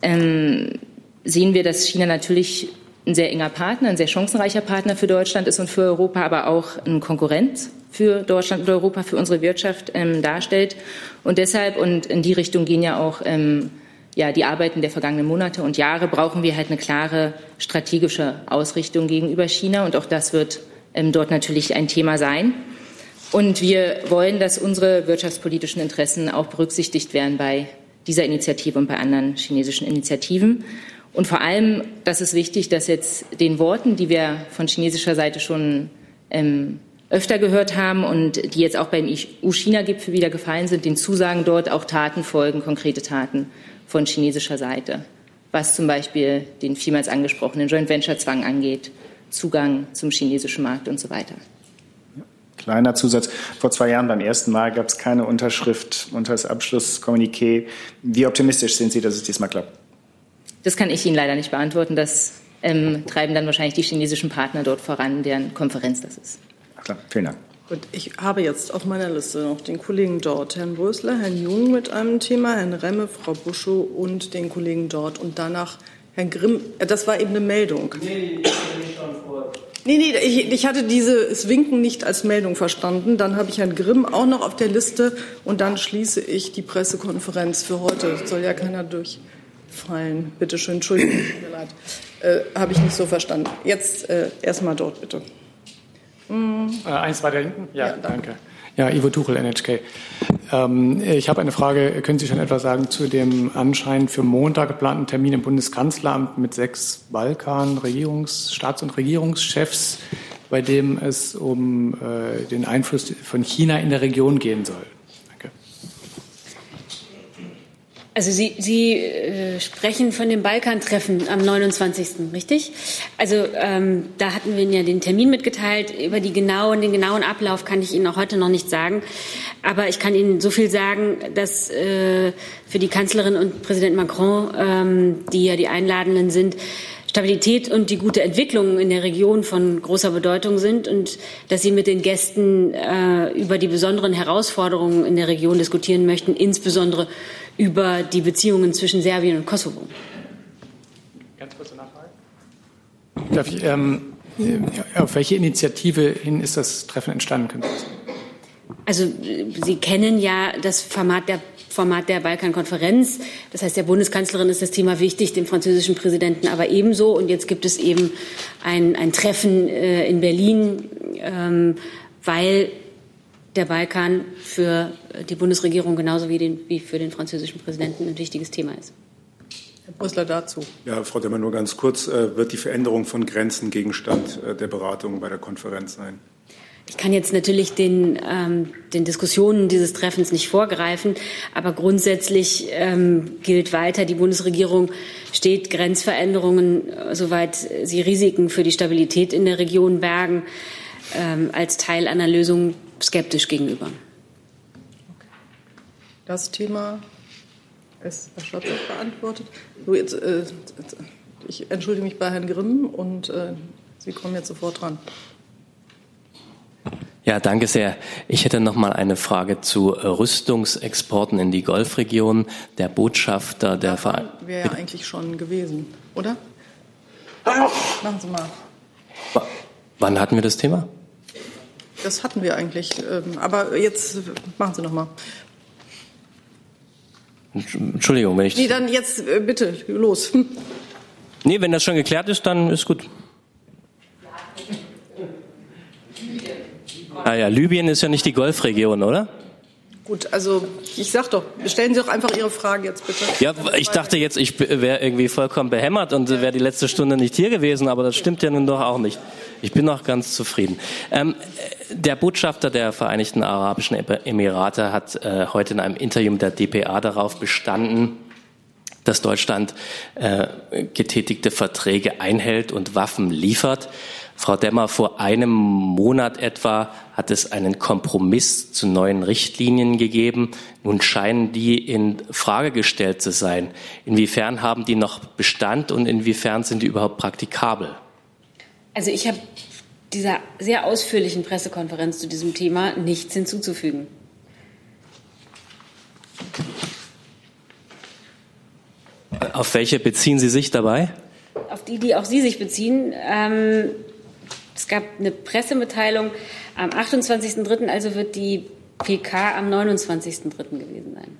ähm, sehen wir, dass China natürlich ein sehr enger Partner, ein sehr chancenreicher Partner für Deutschland ist und für Europa, aber auch ein Konkurrent für Deutschland und Europa, für unsere Wirtschaft ähm, darstellt. Und deshalb, und in die Richtung gehen ja auch ähm, ja, die Arbeiten der vergangenen Monate und Jahre, brauchen wir halt eine klare strategische Ausrichtung gegenüber China. Und auch das wird ähm, dort natürlich ein Thema sein. Und wir wollen, dass unsere wirtschaftspolitischen Interessen auch berücksichtigt werden bei dieser Initiative und bei anderen chinesischen Initiativen. Und vor allem, das ist wichtig, dass jetzt den Worten, die wir von chinesischer Seite schon ähm, öfter gehört haben und die jetzt auch beim EU-China-Gipfel wieder gefallen sind, den Zusagen dort auch Taten folgen, konkrete Taten von chinesischer Seite, was zum Beispiel den vielmals angesprochenen Joint Venture-Zwang angeht, Zugang zum chinesischen Markt und so weiter. Kleiner Zusatz. Vor zwei Jahren beim ersten Mal gab es keine Unterschrift unter das Abschlusskommuniqué. Wie optimistisch sind Sie, dass es diesmal klappt? Das kann ich Ihnen leider nicht beantworten. Das ähm, treiben dann wahrscheinlich die chinesischen Partner dort voran, deren Konferenz das ist. Klar, vielen Dank. Gut, ich habe jetzt auf meiner Liste noch den Kollegen dort, Herrn Rösler, Herrn Jung mit einem Thema, Herrn Remme, Frau Buschow und den Kollegen dort und danach Herrn Grimm. Äh, das war eben eine Meldung. Nee, Nee, nee, ich, ich hatte dieses Winken nicht als Meldung verstanden. Dann habe ich Herrn Grimm auch noch auf der Liste und dann schließe ich die Pressekonferenz für heute. Soll ja keiner durchfallen. Bitte schön, Entschuldigung, tut mir leid. Äh, habe ich nicht so verstanden. Jetzt äh, erstmal dort, bitte. Äh, eins weiter hinten? Ja, ja danke. danke. Ja, Ivo Tuchel, NHK. Ähm, ich habe eine Frage. Können Sie schon etwas sagen zu dem anscheinend für Montag geplanten Termin im Bundeskanzleramt mit sechs Balkan-Regierungs-, Staats- und Regierungschefs, bei dem es um äh, den Einfluss von China in der Region gehen soll? Also Sie, Sie äh, sprechen von dem Balkantreffen am 29. richtig? Also ähm, da hatten wir Ihnen ja den Termin mitgeteilt. Über die genauen, den genauen Ablauf kann ich Ihnen auch heute noch nicht sagen. Aber ich kann Ihnen so viel sagen, dass äh, für die Kanzlerin und Präsident Macron, ähm, die ja die Einladenden sind, Stabilität und die gute Entwicklung in der Region von großer Bedeutung sind und dass Sie mit den Gästen äh, über die besonderen Herausforderungen in der Region diskutieren möchten, insbesondere über die Beziehungen zwischen Serbien und Kosovo. Ganz kurze Nachfrage. Darf ich, ähm, auf welche Initiative hin ist das Treffen entstanden? Also Sie kennen ja das Format der Format der Balkankonferenz. Das heißt, der Bundeskanzlerin ist das Thema wichtig, dem französischen Präsidenten aber ebenso. Und jetzt gibt es eben ein, ein Treffen äh, in Berlin, ähm, weil der Balkan für die Bundesregierung genauso wie, den, wie für den französischen Präsidenten ein wichtiges Thema ist. Herr Brüssler dazu. Ja, Frau Demmer, nur ganz kurz. Äh, wird die Veränderung von Grenzen Gegenstand äh, der Beratungen bei der Konferenz sein? Ich kann jetzt natürlich den, ähm, den Diskussionen dieses Treffens nicht vorgreifen, aber grundsätzlich ähm, gilt weiter, die Bundesregierung steht Grenzveränderungen, äh, soweit sie Risiken für die Stabilität in der Region bergen, ähm, als Teil einer Lösung skeptisch gegenüber. Das Thema ist Herr Schatz beantwortet. So, jetzt, äh, ich entschuldige mich bei Herrn Grimm und äh, Sie kommen jetzt sofort dran. Ja, danke sehr. Ich hätte noch mal eine Frage zu Rüstungsexporten in die Golfregion. Der Botschafter der Verein wäre ja eigentlich schon gewesen, oder? Machen Sie mal. W wann hatten wir das Thema? Das hatten wir eigentlich, ähm, aber jetzt machen Sie noch mal. Entschuldigung, wenn ich. Nee, dann jetzt äh, bitte los. Nee, wenn das schon geklärt ist, dann ist gut. Ah ja, Libyen ist ja nicht die Golfregion, oder? Gut, also ich sag doch, stellen Sie doch einfach Ihre Frage jetzt bitte. Ja, ich dachte jetzt, ich wäre irgendwie vollkommen behämmert und wäre die letzte Stunde nicht hier gewesen, aber das stimmt ja nun doch auch nicht. Ich bin noch ganz zufrieden. Ähm, der Botschafter der Vereinigten Arabischen Emirate hat äh, heute in einem Interview mit der DPA darauf bestanden, dass Deutschland äh, getätigte Verträge einhält und Waffen liefert. Frau Demmer, vor einem Monat etwa hat es einen Kompromiss zu neuen Richtlinien gegeben. Nun scheinen die in Frage gestellt zu sein. Inwiefern haben die noch Bestand und inwiefern sind die überhaupt praktikabel? Also ich habe dieser sehr ausführlichen Pressekonferenz zu diesem Thema nichts hinzuzufügen. Auf welche beziehen Sie sich dabei? Auf die, die auch Sie sich beziehen. Ähm, es gab eine Pressemitteilung am 28.03., also wird die PK am 29.03. gewesen sein.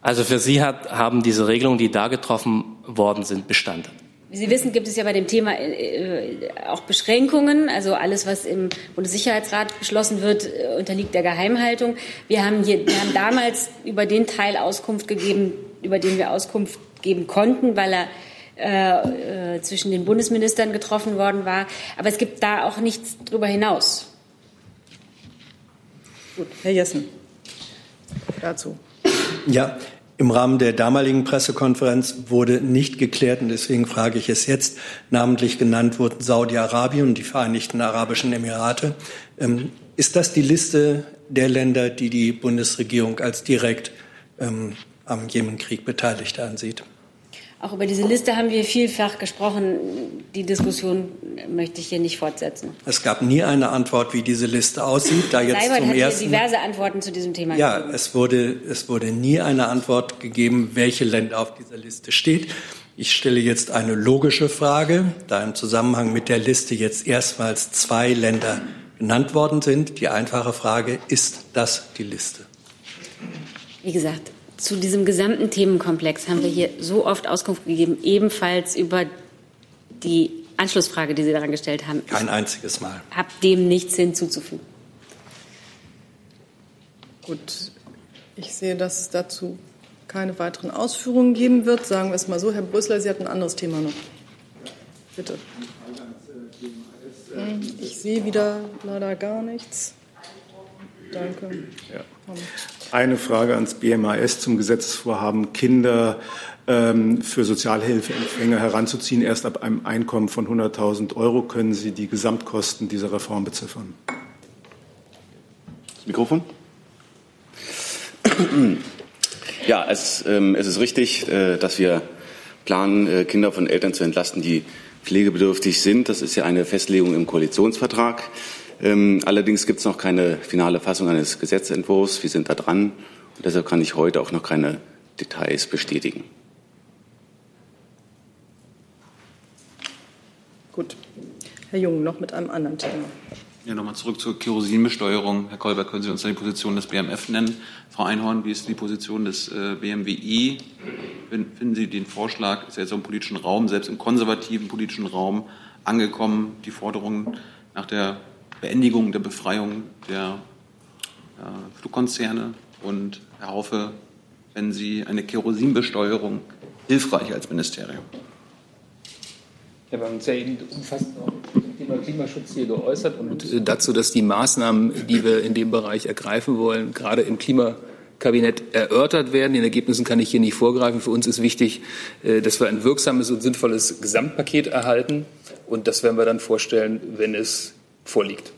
Also für Sie hat, haben diese Regelungen, die da getroffen worden sind, Bestand? Wie Sie wissen, gibt es ja bei dem Thema äh, auch Beschränkungen. Also alles, was im Bundessicherheitsrat beschlossen wird, äh, unterliegt der Geheimhaltung. Wir haben, hier, wir haben damals über den Teil Auskunft gegeben, über den wir Auskunft geben konnten, weil er äh, äh, zwischen den Bundesministern getroffen worden war. Aber es gibt da auch nichts darüber hinaus. Gut, Herr Jessen, dazu. Ja, im Rahmen der damaligen Pressekonferenz wurde nicht geklärt, und deswegen frage ich es jetzt, namentlich genannt wurden Saudi-Arabien und die Vereinigten Arabischen Emirate. Ähm, ist das die Liste der Länder, die die Bundesregierung als direkt ähm, am Jemenkrieg Beteiligte ansieht? Auch über diese Liste haben wir vielfach gesprochen. Die Diskussion möchte ich hier nicht fortsetzen. Es gab nie eine Antwort, wie diese Liste aussieht. Da jetzt Seibert zum hat ersten diverse Antworten zu diesem Thema ja, gegeben. es wurde, es wurde nie eine Antwort gegeben, welche Länder auf dieser Liste steht. Ich stelle jetzt eine logische Frage, da im Zusammenhang mit der Liste jetzt erstmals zwei Länder genannt worden sind. Die einfache Frage, ist das die Liste? Wie gesagt, zu diesem gesamten Themenkomplex haben wir hier so oft Auskunft gegeben, ebenfalls über die Anschlussfrage, die Sie daran gestellt haben. Kein einziges Mal. Ich habe dem nichts hinzuzufügen. Gut, ich sehe, dass es dazu keine weiteren Ausführungen geben wird. Sagen wir es mal so, Herr Brüssler, Sie hatten ein anderes Thema noch. Bitte. Ich sehe wieder leider gar nichts. Danke. Ja. Eine Frage ans BMAS zum Gesetzesvorhaben, Kinder ähm, für Sozialhilfeempfänger heranzuziehen. Erst ab einem Einkommen von 100.000 Euro können Sie die Gesamtkosten dieser Reform beziffern. Das Mikrofon? Ja, es, ähm, es ist richtig, äh, dass wir planen, äh, Kinder von Eltern zu entlasten, die pflegebedürftig sind. Das ist ja eine Festlegung im Koalitionsvertrag. Ähm, allerdings gibt es noch keine finale Fassung eines Gesetzentwurfs. Wir sind da dran und deshalb kann ich heute auch noch keine Details bestätigen. Gut. Herr Jung, noch mit einem anderen Thema. Ja, nochmal zurück zur Kerosinbesteuerung. Herr Kolber, können Sie uns die Position des BMF nennen? Frau Einhorn, wie ist die Position des äh, BMWI? Finden Sie den Vorschlag, ist ja jetzt im politischen Raum, selbst im konservativen politischen Raum angekommen, die Forderung nach der Beendigung der Befreiung der äh, Flugkonzerne? Und Herr Haufe, wenn Sie eine Kerosinbesteuerung hilfreich als Ministerium? Ja, wir haben uns ja eben umfassend auch zum Thema Klimaschutz hier geäußert und dazu, dass die Maßnahmen, die wir in dem Bereich ergreifen wollen, gerade im Klima, Kabinett erörtert werden. Den Ergebnissen kann ich hier nicht vorgreifen. Für uns ist wichtig, äh, dass wir ein wirksames und sinnvolles Gesamtpaket erhalten. Und das werden wir dann vorstellen, wenn es vorliegt.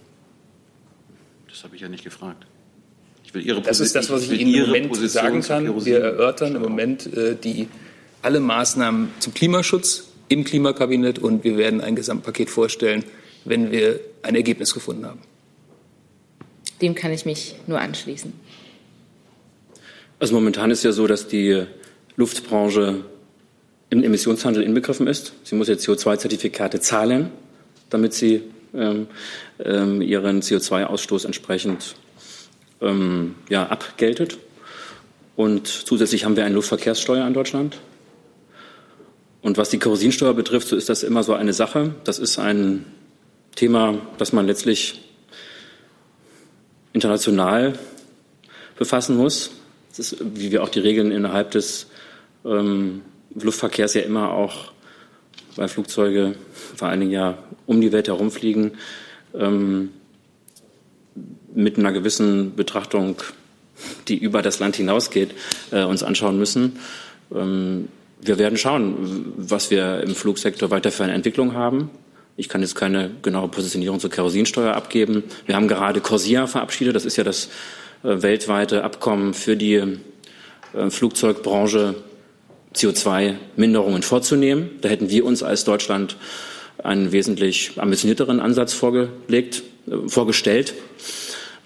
Das habe ich ja nicht gefragt. Ich will Ihre das ist das, was ich, ich Ihnen im Moment Position sagen kann. Wir erörtern im Moment äh, die, alle Maßnahmen zum Klimaschutz im Klimakabinett und wir werden ein Gesamtpaket vorstellen, wenn wir ein Ergebnis gefunden haben. Dem kann ich mich nur anschließen. Also momentan ist ja so, dass die Luftbranche im Emissionshandel inbegriffen ist. Sie muss jetzt CO2-Zertifikate zahlen, damit sie ähm, ähm, ihren CO2-Ausstoß entsprechend ähm, ja, abgeltet. Und zusätzlich haben wir eine Luftverkehrssteuer in Deutschland. Und was die Kerosinsteuer betrifft, so ist das immer so eine Sache. Das ist ein Thema, das man letztlich international befassen muss. Das ist, wie wir auch die Regeln innerhalb des ähm, Luftverkehrs ja immer auch, weil Flugzeuge vor allen Dingen ja um die Welt herumfliegen, ähm, mit einer gewissen Betrachtung, die über das Land hinausgeht, äh, uns anschauen müssen. Ähm, wir werden schauen, was wir im Flugsektor weiter für eine Entwicklung haben. Ich kann jetzt keine genaue Positionierung zur Kerosinsteuer abgeben. Wir haben gerade Corsia verabschiedet. Das ist ja das äh, weltweite Abkommen für die äh, Flugzeugbranche, CO2-Minderungen vorzunehmen. Da hätten wir uns als Deutschland einen wesentlich ambitionierteren Ansatz vorgelegt, äh, vorgestellt.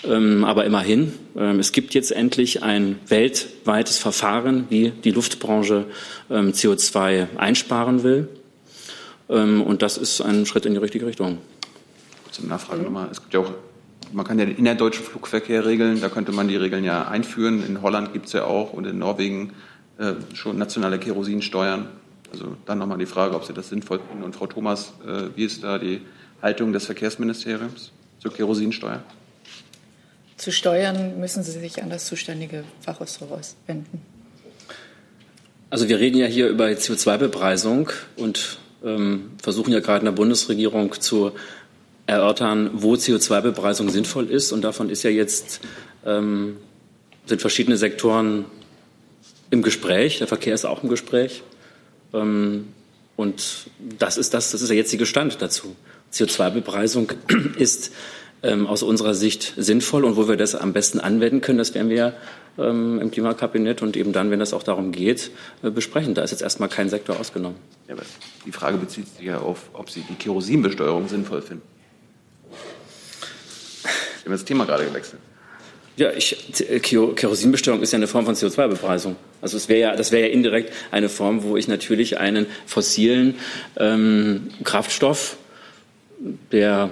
Ähm, aber immerhin, ähm, es gibt jetzt endlich ein weltweites Verfahren, wie die Luftbranche ähm, CO2 einsparen will. und das ist ein Schritt in die richtige Richtung. Kurze Nachfrage nochmal. Es gibt ja auch, man kann ja den innerdeutschen Flugverkehr regeln, da könnte man die Regeln ja einführen. In Holland gibt es ja auch und in Norwegen äh, schon nationale Kerosinsteuern. Also dann nochmal die Frage, ob Sie das sinnvoll finden. Und Frau Thomas, äh, wie ist da die Haltung des Verkehrsministeriums zur Kerosinsteuer? zu steuern, müssen Sie sich an das zuständige Fachausschuss wenden. Also wir reden ja hier über CO2-Bepreisung und ähm, versuchen ja gerade in der Bundesregierung zu erörtern, wo CO2-Bepreisung sinnvoll ist. Und davon ist ja jetzt ähm, sind verschiedene Sektoren im Gespräch. Der Verkehr ist auch im Gespräch. Ähm, und das ist das, das ist der jetzige Stand dazu. CO2-Bepreisung [CLEARS THROAT] ist ähm, aus unserer Sicht sinnvoll und wo wir das am besten anwenden können, das werden wir ähm, im Klimakabinett und eben dann, wenn es auch darum geht, äh, besprechen. Da ist jetzt erstmal kein Sektor ausgenommen. Ja, aber die Frage bezieht sich ja auf, ob Sie die Kerosinbesteuerung sinnvoll finden. Wir haben das Thema gerade gewechselt. Ja, ich, Kerosinbesteuerung ist ja eine Form von CO2-Bepreisung. Also es wäre ja, das wäre ja indirekt eine Form, wo ich natürlich einen fossilen ähm, Kraftstoff, der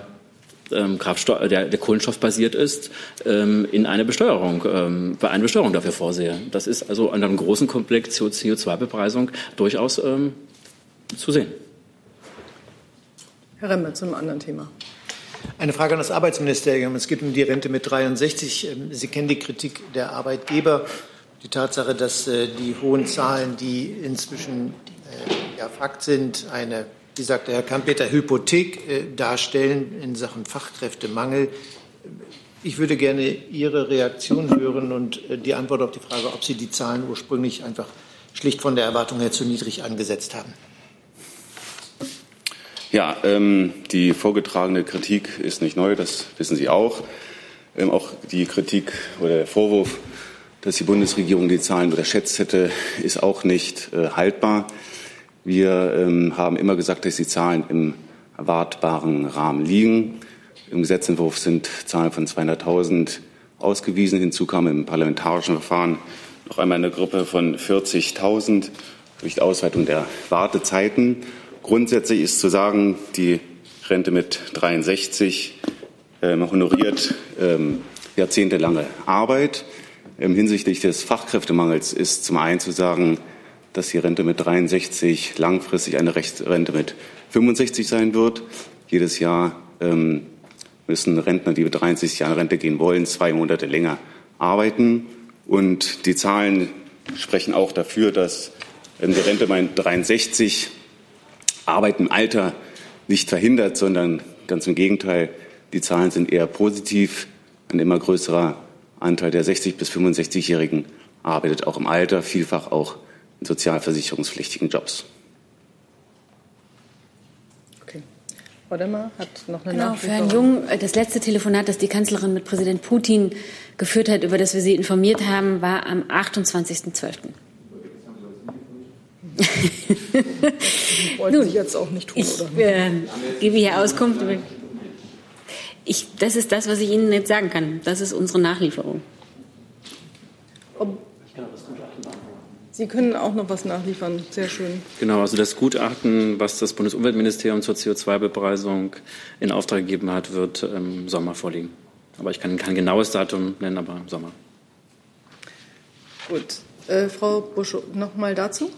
ähm, Kraftstoff, der, der kohlenstoffbasiert ist, ähm, in eine Besteuerung, ähm, bei einer Besteuerung dafür vorsehe. Das ist also an einem großen Komplex CO2-Bepreisung durchaus ähm, zu sehen. Herr Remme, zu einem anderen Thema. Eine Frage an das Arbeitsministerium. Es geht um die Rente mit 63. Ähm, Sie kennen die Kritik der Arbeitgeber, die Tatsache, dass äh, die hohen Zahlen, die inzwischen äh, ja, Fakt sind, eine wie sagte Herr Kampeter, Hypothek äh, darstellen in Sachen Fachkräftemangel. Ich würde gerne Ihre Reaktion hören und die Antwort auf die Frage, ob Sie die Zahlen ursprünglich einfach schlicht von der Erwartung her zu niedrig angesetzt haben. Ja, ähm, die vorgetragene Kritik ist nicht neu, das wissen Sie auch. Ähm, auch die Kritik oder der Vorwurf, dass die Bundesregierung die Zahlen unterschätzt hätte, ist auch nicht äh, haltbar. Wir ähm, haben immer gesagt, dass die Zahlen im erwartbaren Rahmen liegen. Im Gesetzentwurf sind Zahlen von 200.000 ausgewiesen. Hinzu kam im parlamentarischen Verfahren noch einmal eine Gruppe von 40.000 durch die Ausweitung der Wartezeiten. Grundsätzlich ist zu sagen, die Rente mit 63 ähm, honoriert ähm, jahrzehntelange Arbeit. Ähm, hinsichtlich des Fachkräftemangels ist zum einen zu sagen, dass die Rente mit 63 langfristig eine Rente mit 65 sein wird. Jedes Jahr ähm, müssen Rentner, die mit 63 Jahren Rente gehen wollen, zwei Monate länger arbeiten. Und die Zahlen sprechen auch dafür, dass ähm, die Rente mit 63 Arbeit im Alter nicht verhindert, sondern ganz im Gegenteil, die Zahlen sind eher positiv. Ein immer größerer Anteil der 60 bis 65-Jährigen arbeitet auch im Alter, vielfach auch in sozialversicherungspflichtigen Jobs. Okay. Frau Demmer hat noch eine genau, Für Herrn Jung, äh, das letzte Telefonat, das die Kanzlerin mit Präsident Putin geführt hat, über das wir Sie informiert haben, war am 28.12. Wollen Sie jetzt auch nicht tun, ich, oder? Äh, gebe hier Auskunft. Ich, das ist das, was ich Ihnen jetzt sagen kann. Das ist unsere Nachlieferung. Ob Sie können auch noch was nachliefern. Sehr schön. Genau, also das Gutachten, was das Bundesumweltministerium zur CO2-Bepreisung in Auftrag gegeben hat, wird im Sommer vorliegen. Aber ich kann kein genaues Datum nennen, aber im Sommer. Gut. Äh, Frau Busch, noch mal dazu?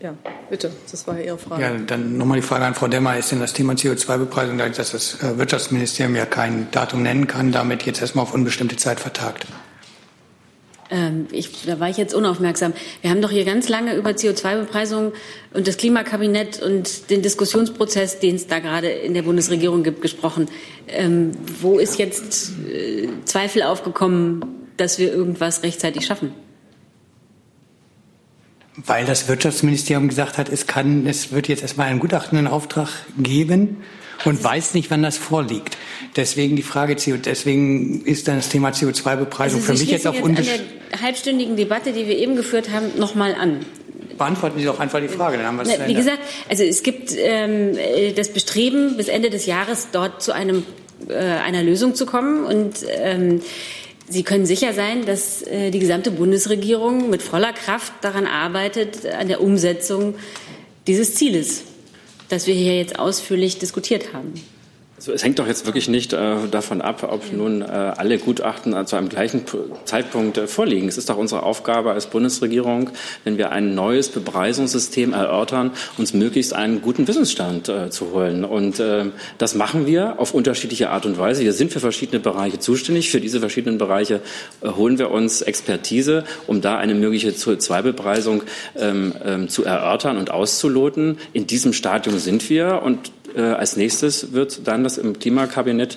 Ja, bitte, das war Ihre Frage. Ja, dann nochmal die Frage an Frau Demmer. Ist denn das Thema CO2-Bepreisung, dass das äh, Wirtschaftsministerium ja kein Datum nennen kann, damit jetzt erstmal auf unbestimmte Zeit vertagt? Ähm, ich, da war ich jetzt unaufmerksam. Wir haben doch hier ganz lange über CO2-Bepreisung und das Klimakabinett und den Diskussionsprozess, den es da gerade in der Bundesregierung gibt, gesprochen. Ähm, wo ist jetzt äh, Zweifel aufgekommen, dass wir irgendwas rechtzeitig schaffen? Weil das Wirtschaftsministerium gesagt hat, es kann, es wird jetzt erstmal einen Gutachten in Auftrag geben und weiß nicht, wann das vorliegt. Deswegen die Frage, deswegen ist dann das Thema CO2-Bepreisung also für mich jetzt auf an der halbstündigen Debatte, die wir eben geführt haben, nochmal an. Beantworten Sie doch einfach die Frage, dann haben wir es Wie gesagt, also es gibt ähm, das Bestreben, bis Ende des Jahres dort zu einem, äh, einer Lösung zu kommen und ähm, Sie können sicher sein, dass äh, die gesamte Bundesregierung mit voller Kraft daran arbeitet, an der Umsetzung dieses Zieles, das wir hier jetzt ausführlich diskutiert haben. Also es hängt doch jetzt wirklich nicht äh, davon ab, ob nun äh, alle Gutachten zu einem gleichen Zeitpunkt äh, vorliegen. Es ist doch unsere Aufgabe als Bundesregierung, wenn wir ein neues Bepreisungssystem erörtern, uns möglichst einen guten Wissensstand äh, zu holen. Und äh, das machen wir auf unterschiedliche Art und Weise. Wir sind für verschiedene Bereiche zuständig. Für diese verschiedenen Bereiche äh, holen wir uns Expertise, um da eine mögliche CO2-Bepreisung ähm, ähm, zu erörtern und auszuloten. In diesem Stadium sind wir und äh, als nächstes wird dann das im Klimakabinett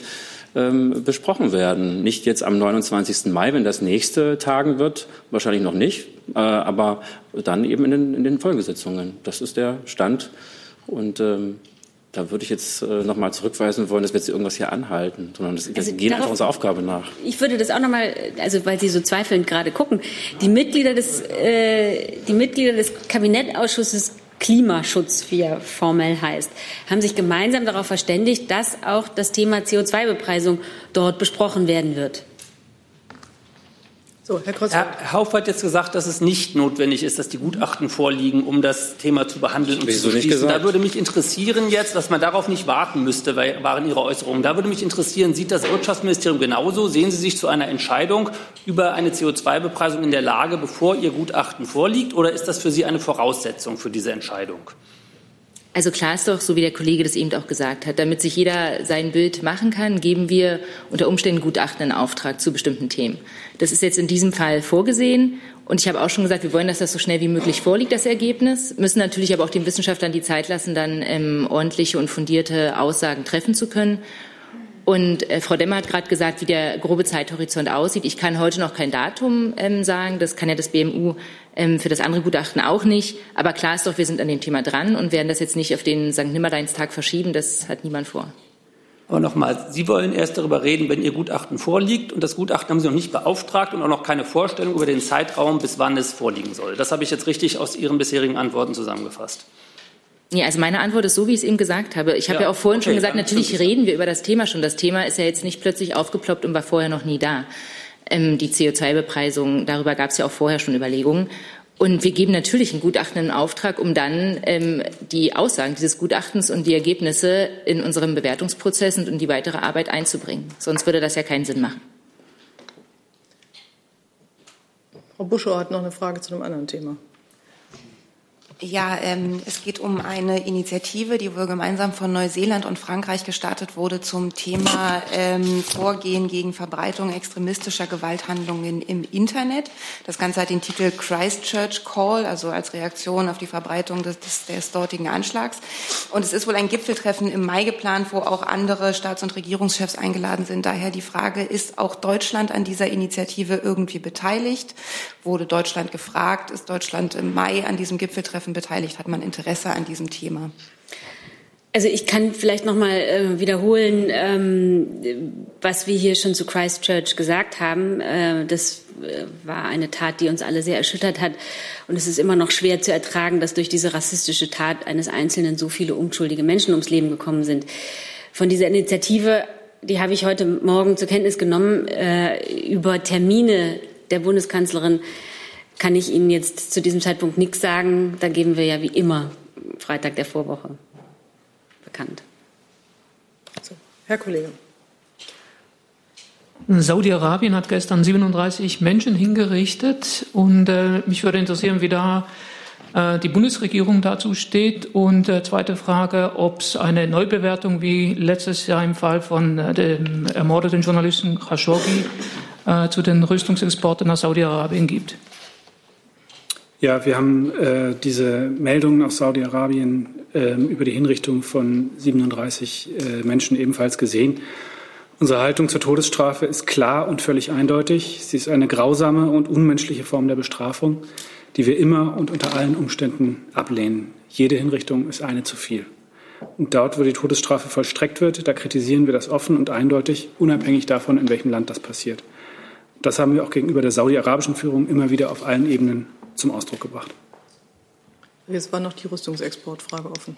ähm, besprochen werden. Nicht jetzt am 29. Mai, wenn das nächste tagen wird, wahrscheinlich noch nicht, äh, aber dann eben in den, in den Folgesitzungen. Das ist der Stand. Und ähm, da würde ich jetzt äh, noch mal zurückweisen wollen, dass wir jetzt irgendwas hier anhalten, sondern das, also gehen einfach unserer Aufgabe nach. Ich würde das auch noch mal, also weil Sie so zweifelnd gerade gucken, die Mitglieder des, äh, die Mitglieder des Kabinettausschusses Klimaschutz, wie er formell heißt, haben sich gemeinsam darauf verständigt, dass auch das Thema CO2-Bepreisung dort besprochen werden wird. So, Herr, Herr Hauf hat jetzt gesagt, dass es nicht notwendig ist, dass die Gutachten vorliegen, um das Thema zu behandeln und Wieso zu beschließen. Da würde mich interessieren jetzt, dass man darauf nicht warten müsste, weil, waren Ihre Äußerungen. Da würde mich interessieren, sieht das Wirtschaftsministerium genauso? Sehen Sie sich zu einer Entscheidung über eine CO2-Bepreisung in der Lage, bevor Ihr Gutachten vorliegt? Oder ist das für Sie eine Voraussetzung für diese Entscheidung? Also klar ist doch, so wie der Kollege das eben auch gesagt hat, damit sich jeder sein Bild machen kann, geben wir unter Umständen Gutachten in Auftrag zu bestimmten Themen. Das ist jetzt in diesem Fall vorgesehen. Und ich habe auch schon gesagt, wir wollen, dass das so schnell wie möglich vorliegt, das Ergebnis, müssen natürlich aber auch den Wissenschaftlern die Zeit lassen, dann ähm, ordentliche und fundierte Aussagen treffen zu können. Und äh, Frau Demmer hat gerade gesagt, wie der grobe Zeithorizont aussieht. Ich kann heute noch kein Datum ähm, sagen. Das kann ja das BMU ähm, für das andere Gutachten auch nicht. Aber klar ist doch, wir sind an dem Thema dran und werden das jetzt nicht auf den St. Nimmerleinstag verschieben. Das hat niemand vor. Aber nochmal, Sie wollen erst darüber reden, wenn Ihr Gutachten vorliegt. Und das Gutachten haben Sie noch nicht beauftragt und auch noch keine Vorstellung über den Zeitraum, bis wann es vorliegen soll. Das habe ich jetzt richtig aus Ihren bisherigen Antworten zusammengefasst. Ja, also meine Antwort ist so, wie ich es eben gesagt habe. Ich habe ja, ja auch vorhin okay, schon gesagt, natürlich reden wir über das Thema schon. Das Thema ist ja jetzt nicht plötzlich aufgeploppt und war vorher noch nie da. Ähm, die CO2-Bepreisung, darüber gab es ja auch vorher schon Überlegungen. Und wir geben natürlich einen Gutachten in Auftrag, um dann ähm, die Aussagen dieses Gutachtens und die Ergebnisse in unserem Bewertungsprozess und in die weitere Arbeit einzubringen. Sonst würde das ja keinen Sinn machen. Frau Buschow hat noch eine Frage zu einem anderen Thema. Ja, ähm, es geht um eine Initiative, die wohl gemeinsam von Neuseeland und Frankreich gestartet wurde zum Thema ähm, Vorgehen gegen Verbreitung extremistischer Gewalthandlungen im Internet. Das Ganze hat den Titel Christchurch Call, also als Reaktion auf die Verbreitung des, des, des dortigen Anschlags. Und es ist wohl ein Gipfeltreffen im Mai geplant, wo auch andere Staats- und Regierungschefs eingeladen sind. Daher die Frage, ist auch Deutschland an dieser Initiative irgendwie beteiligt? Wurde Deutschland gefragt? Ist Deutschland im Mai an diesem Gipfeltreffen beteiligt? Hat man Interesse an diesem Thema? Also ich kann vielleicht noch mal äh, wiederholen, ähm, was wir hier schon zu Christchurch gesagt haben. Äh, das äh, war eine Tat, die uns alle sehr erschüttert hat. Und es ist immer noch schwer zu ertragen, dass durch diese rassistische Tat eines Einzelnen so viele unschuldige Menschen ums Leben gekommen sind. Von dieser Initiative, die habe ich heute Morgen zur Kenntnis genommen, äh, über Termine der Bundeskanzlerin kann ich Ihnen jetzt zu diesem Zeitpunkt nichts sagen. Da geben wir ja wie immer Freitag der Vorwoche bekannt. So, Herr Kollege. Saudi-Arabien hat gestern 37 Menschen hingerichtet und äh, mich würde interessieren, wie da äh, die Bundesregierung dazu steht. Und äh, zweite Frage, ob es eine Neubewertung wie letztes Jahr im Fall von äh, dem ermordeten Journalisten Khashoggi äh, zu den Rüstungsexporten nach Saudi-Arabien gibt. Ja, wir haben äh, diese Meldungen aus Saudi-Arabien äh, über die Hinrichtung von 37 äh, Menschen ebenfalls gesehen. Unsere Haltung zur Todesstrafe ist klar und völlig eindeutig. Sie ist eine grausame und unmenschliche Form der Bestrafung, die wir immer und unter allen Umständen ablehnen. Jede Hinrichtung ist eine zu viel. Und dort, wo die Todesstrafe vollstreckt wird, da kritisieren wir das offen und eindeutig, unabhängig davon, in welchem Land das passiert. Das haben wir auch gegenüber der saudi-arabischen Führung immer wieder auf allen Ebenen zum Ausdruck gebracht. Jetzt war noch die Rüstungsexportfrage offen.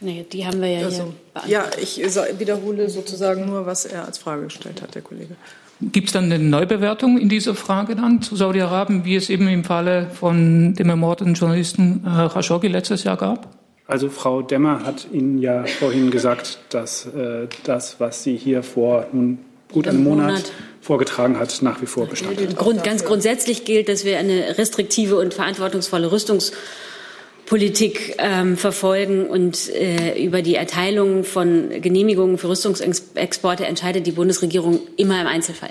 Nee, die haben wir ja also, Ja, ich wiederhole sozusagen nur, was er als Frage gestellt hat, der Kollege. Gibt es dann eine Neubewertung in dieser Frage dann zu Saudi-Arabien, wie es eben im Falle von dem ermordeten Journalisten äh, Khashoggi letztes Jahr gab? Also Frau Demmer hat Ihnen ja vorhin gesagt, dass äh, das, was sie hier vor nun gut einem Monat, Monat vorgetragen hat, nach wie vor Bestand hat. Grund, ganz grundsätzlich gilt, dass wir eine restriktive und verantwortungsvolle Rüstungspolitik ähm, verfolgen und äh, über die Erteilung von Genehmigungen für Rüstungsexporte entscheidet die Bundesregierung immer im Einzelfall.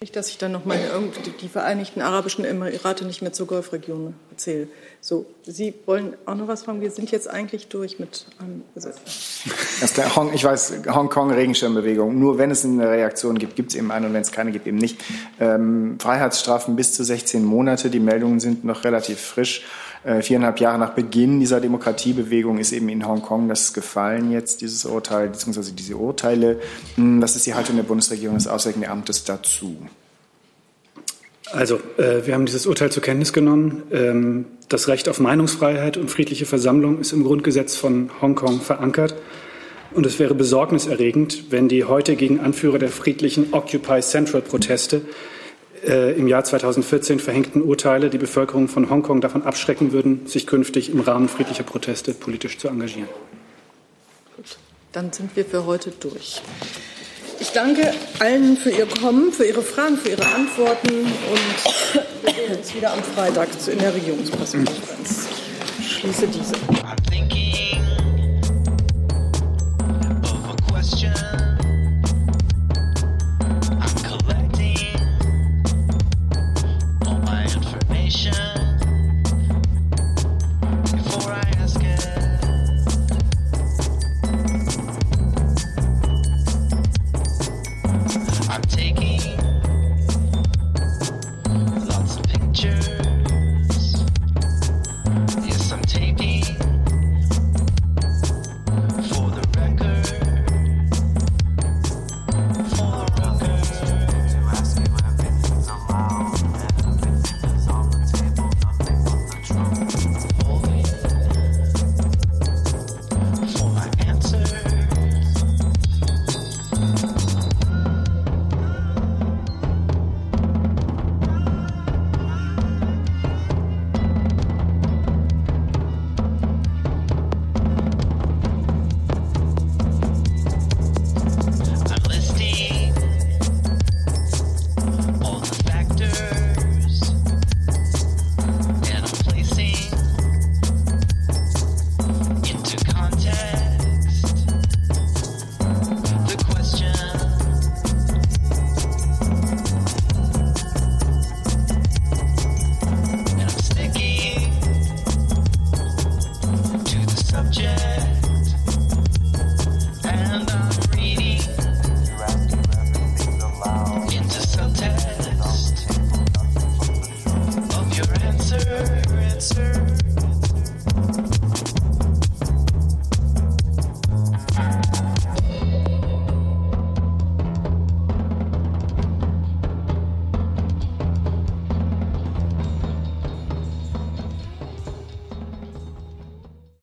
Nicht, dass ich dann noch meine die Vereinigten Arabischen Emirate nicht mehr zur Golfregion erzähle. So, Sie wollen auch noch was fragen? Wir sind jetzt eigentlich durch mit einem Gesetz. Hong, ich weiß, Hongkong Regenschirmbewegung. Nur wenn es eine Reaktion gibt, gibt es eben eine und wenn es keine gibt, eben nicht. Ähm, Freiheitsstrafen bis zu 16 Monate. Die Meldungen sind noch relativ frisch. Äh, viereinhalb Jahre nach Beginn dieser Demokratiebewegung ist eben in Hongkong das gefallen jetzt, dieses Urteil, beziehungsweise diese Urteile. Hm, was ist die Haltung der Bundesregierung des Auswärtigen Amtes dazu? Also, äh, wir haben dieses Urteil zur Kenntnis genommen. Ähm, das Recht auf Meinungsfreiheit und friedliche Versammlung ist im Grundgesetz von Hongkong verankert. Und es wäre besorgniserregend, wenn die heute gegen Anführer der friedlichen Occupy Central Proteste äh, im Jahr 2014 verhängten Urteile die Bevölkerung von Hongkong davon abschrecken würden, sich künftig im Rahmen friedlicher Proteste politisch zu engagieren. Gut, dann sind wir für heute durch. Ich danke allen für Ihr Kommen, für Ihre Fragen, für Ihre Antworten und [COUGHS] wir sehen uns wieder am Freitag in der Regierungspressekonferenz. Ich schließe diese.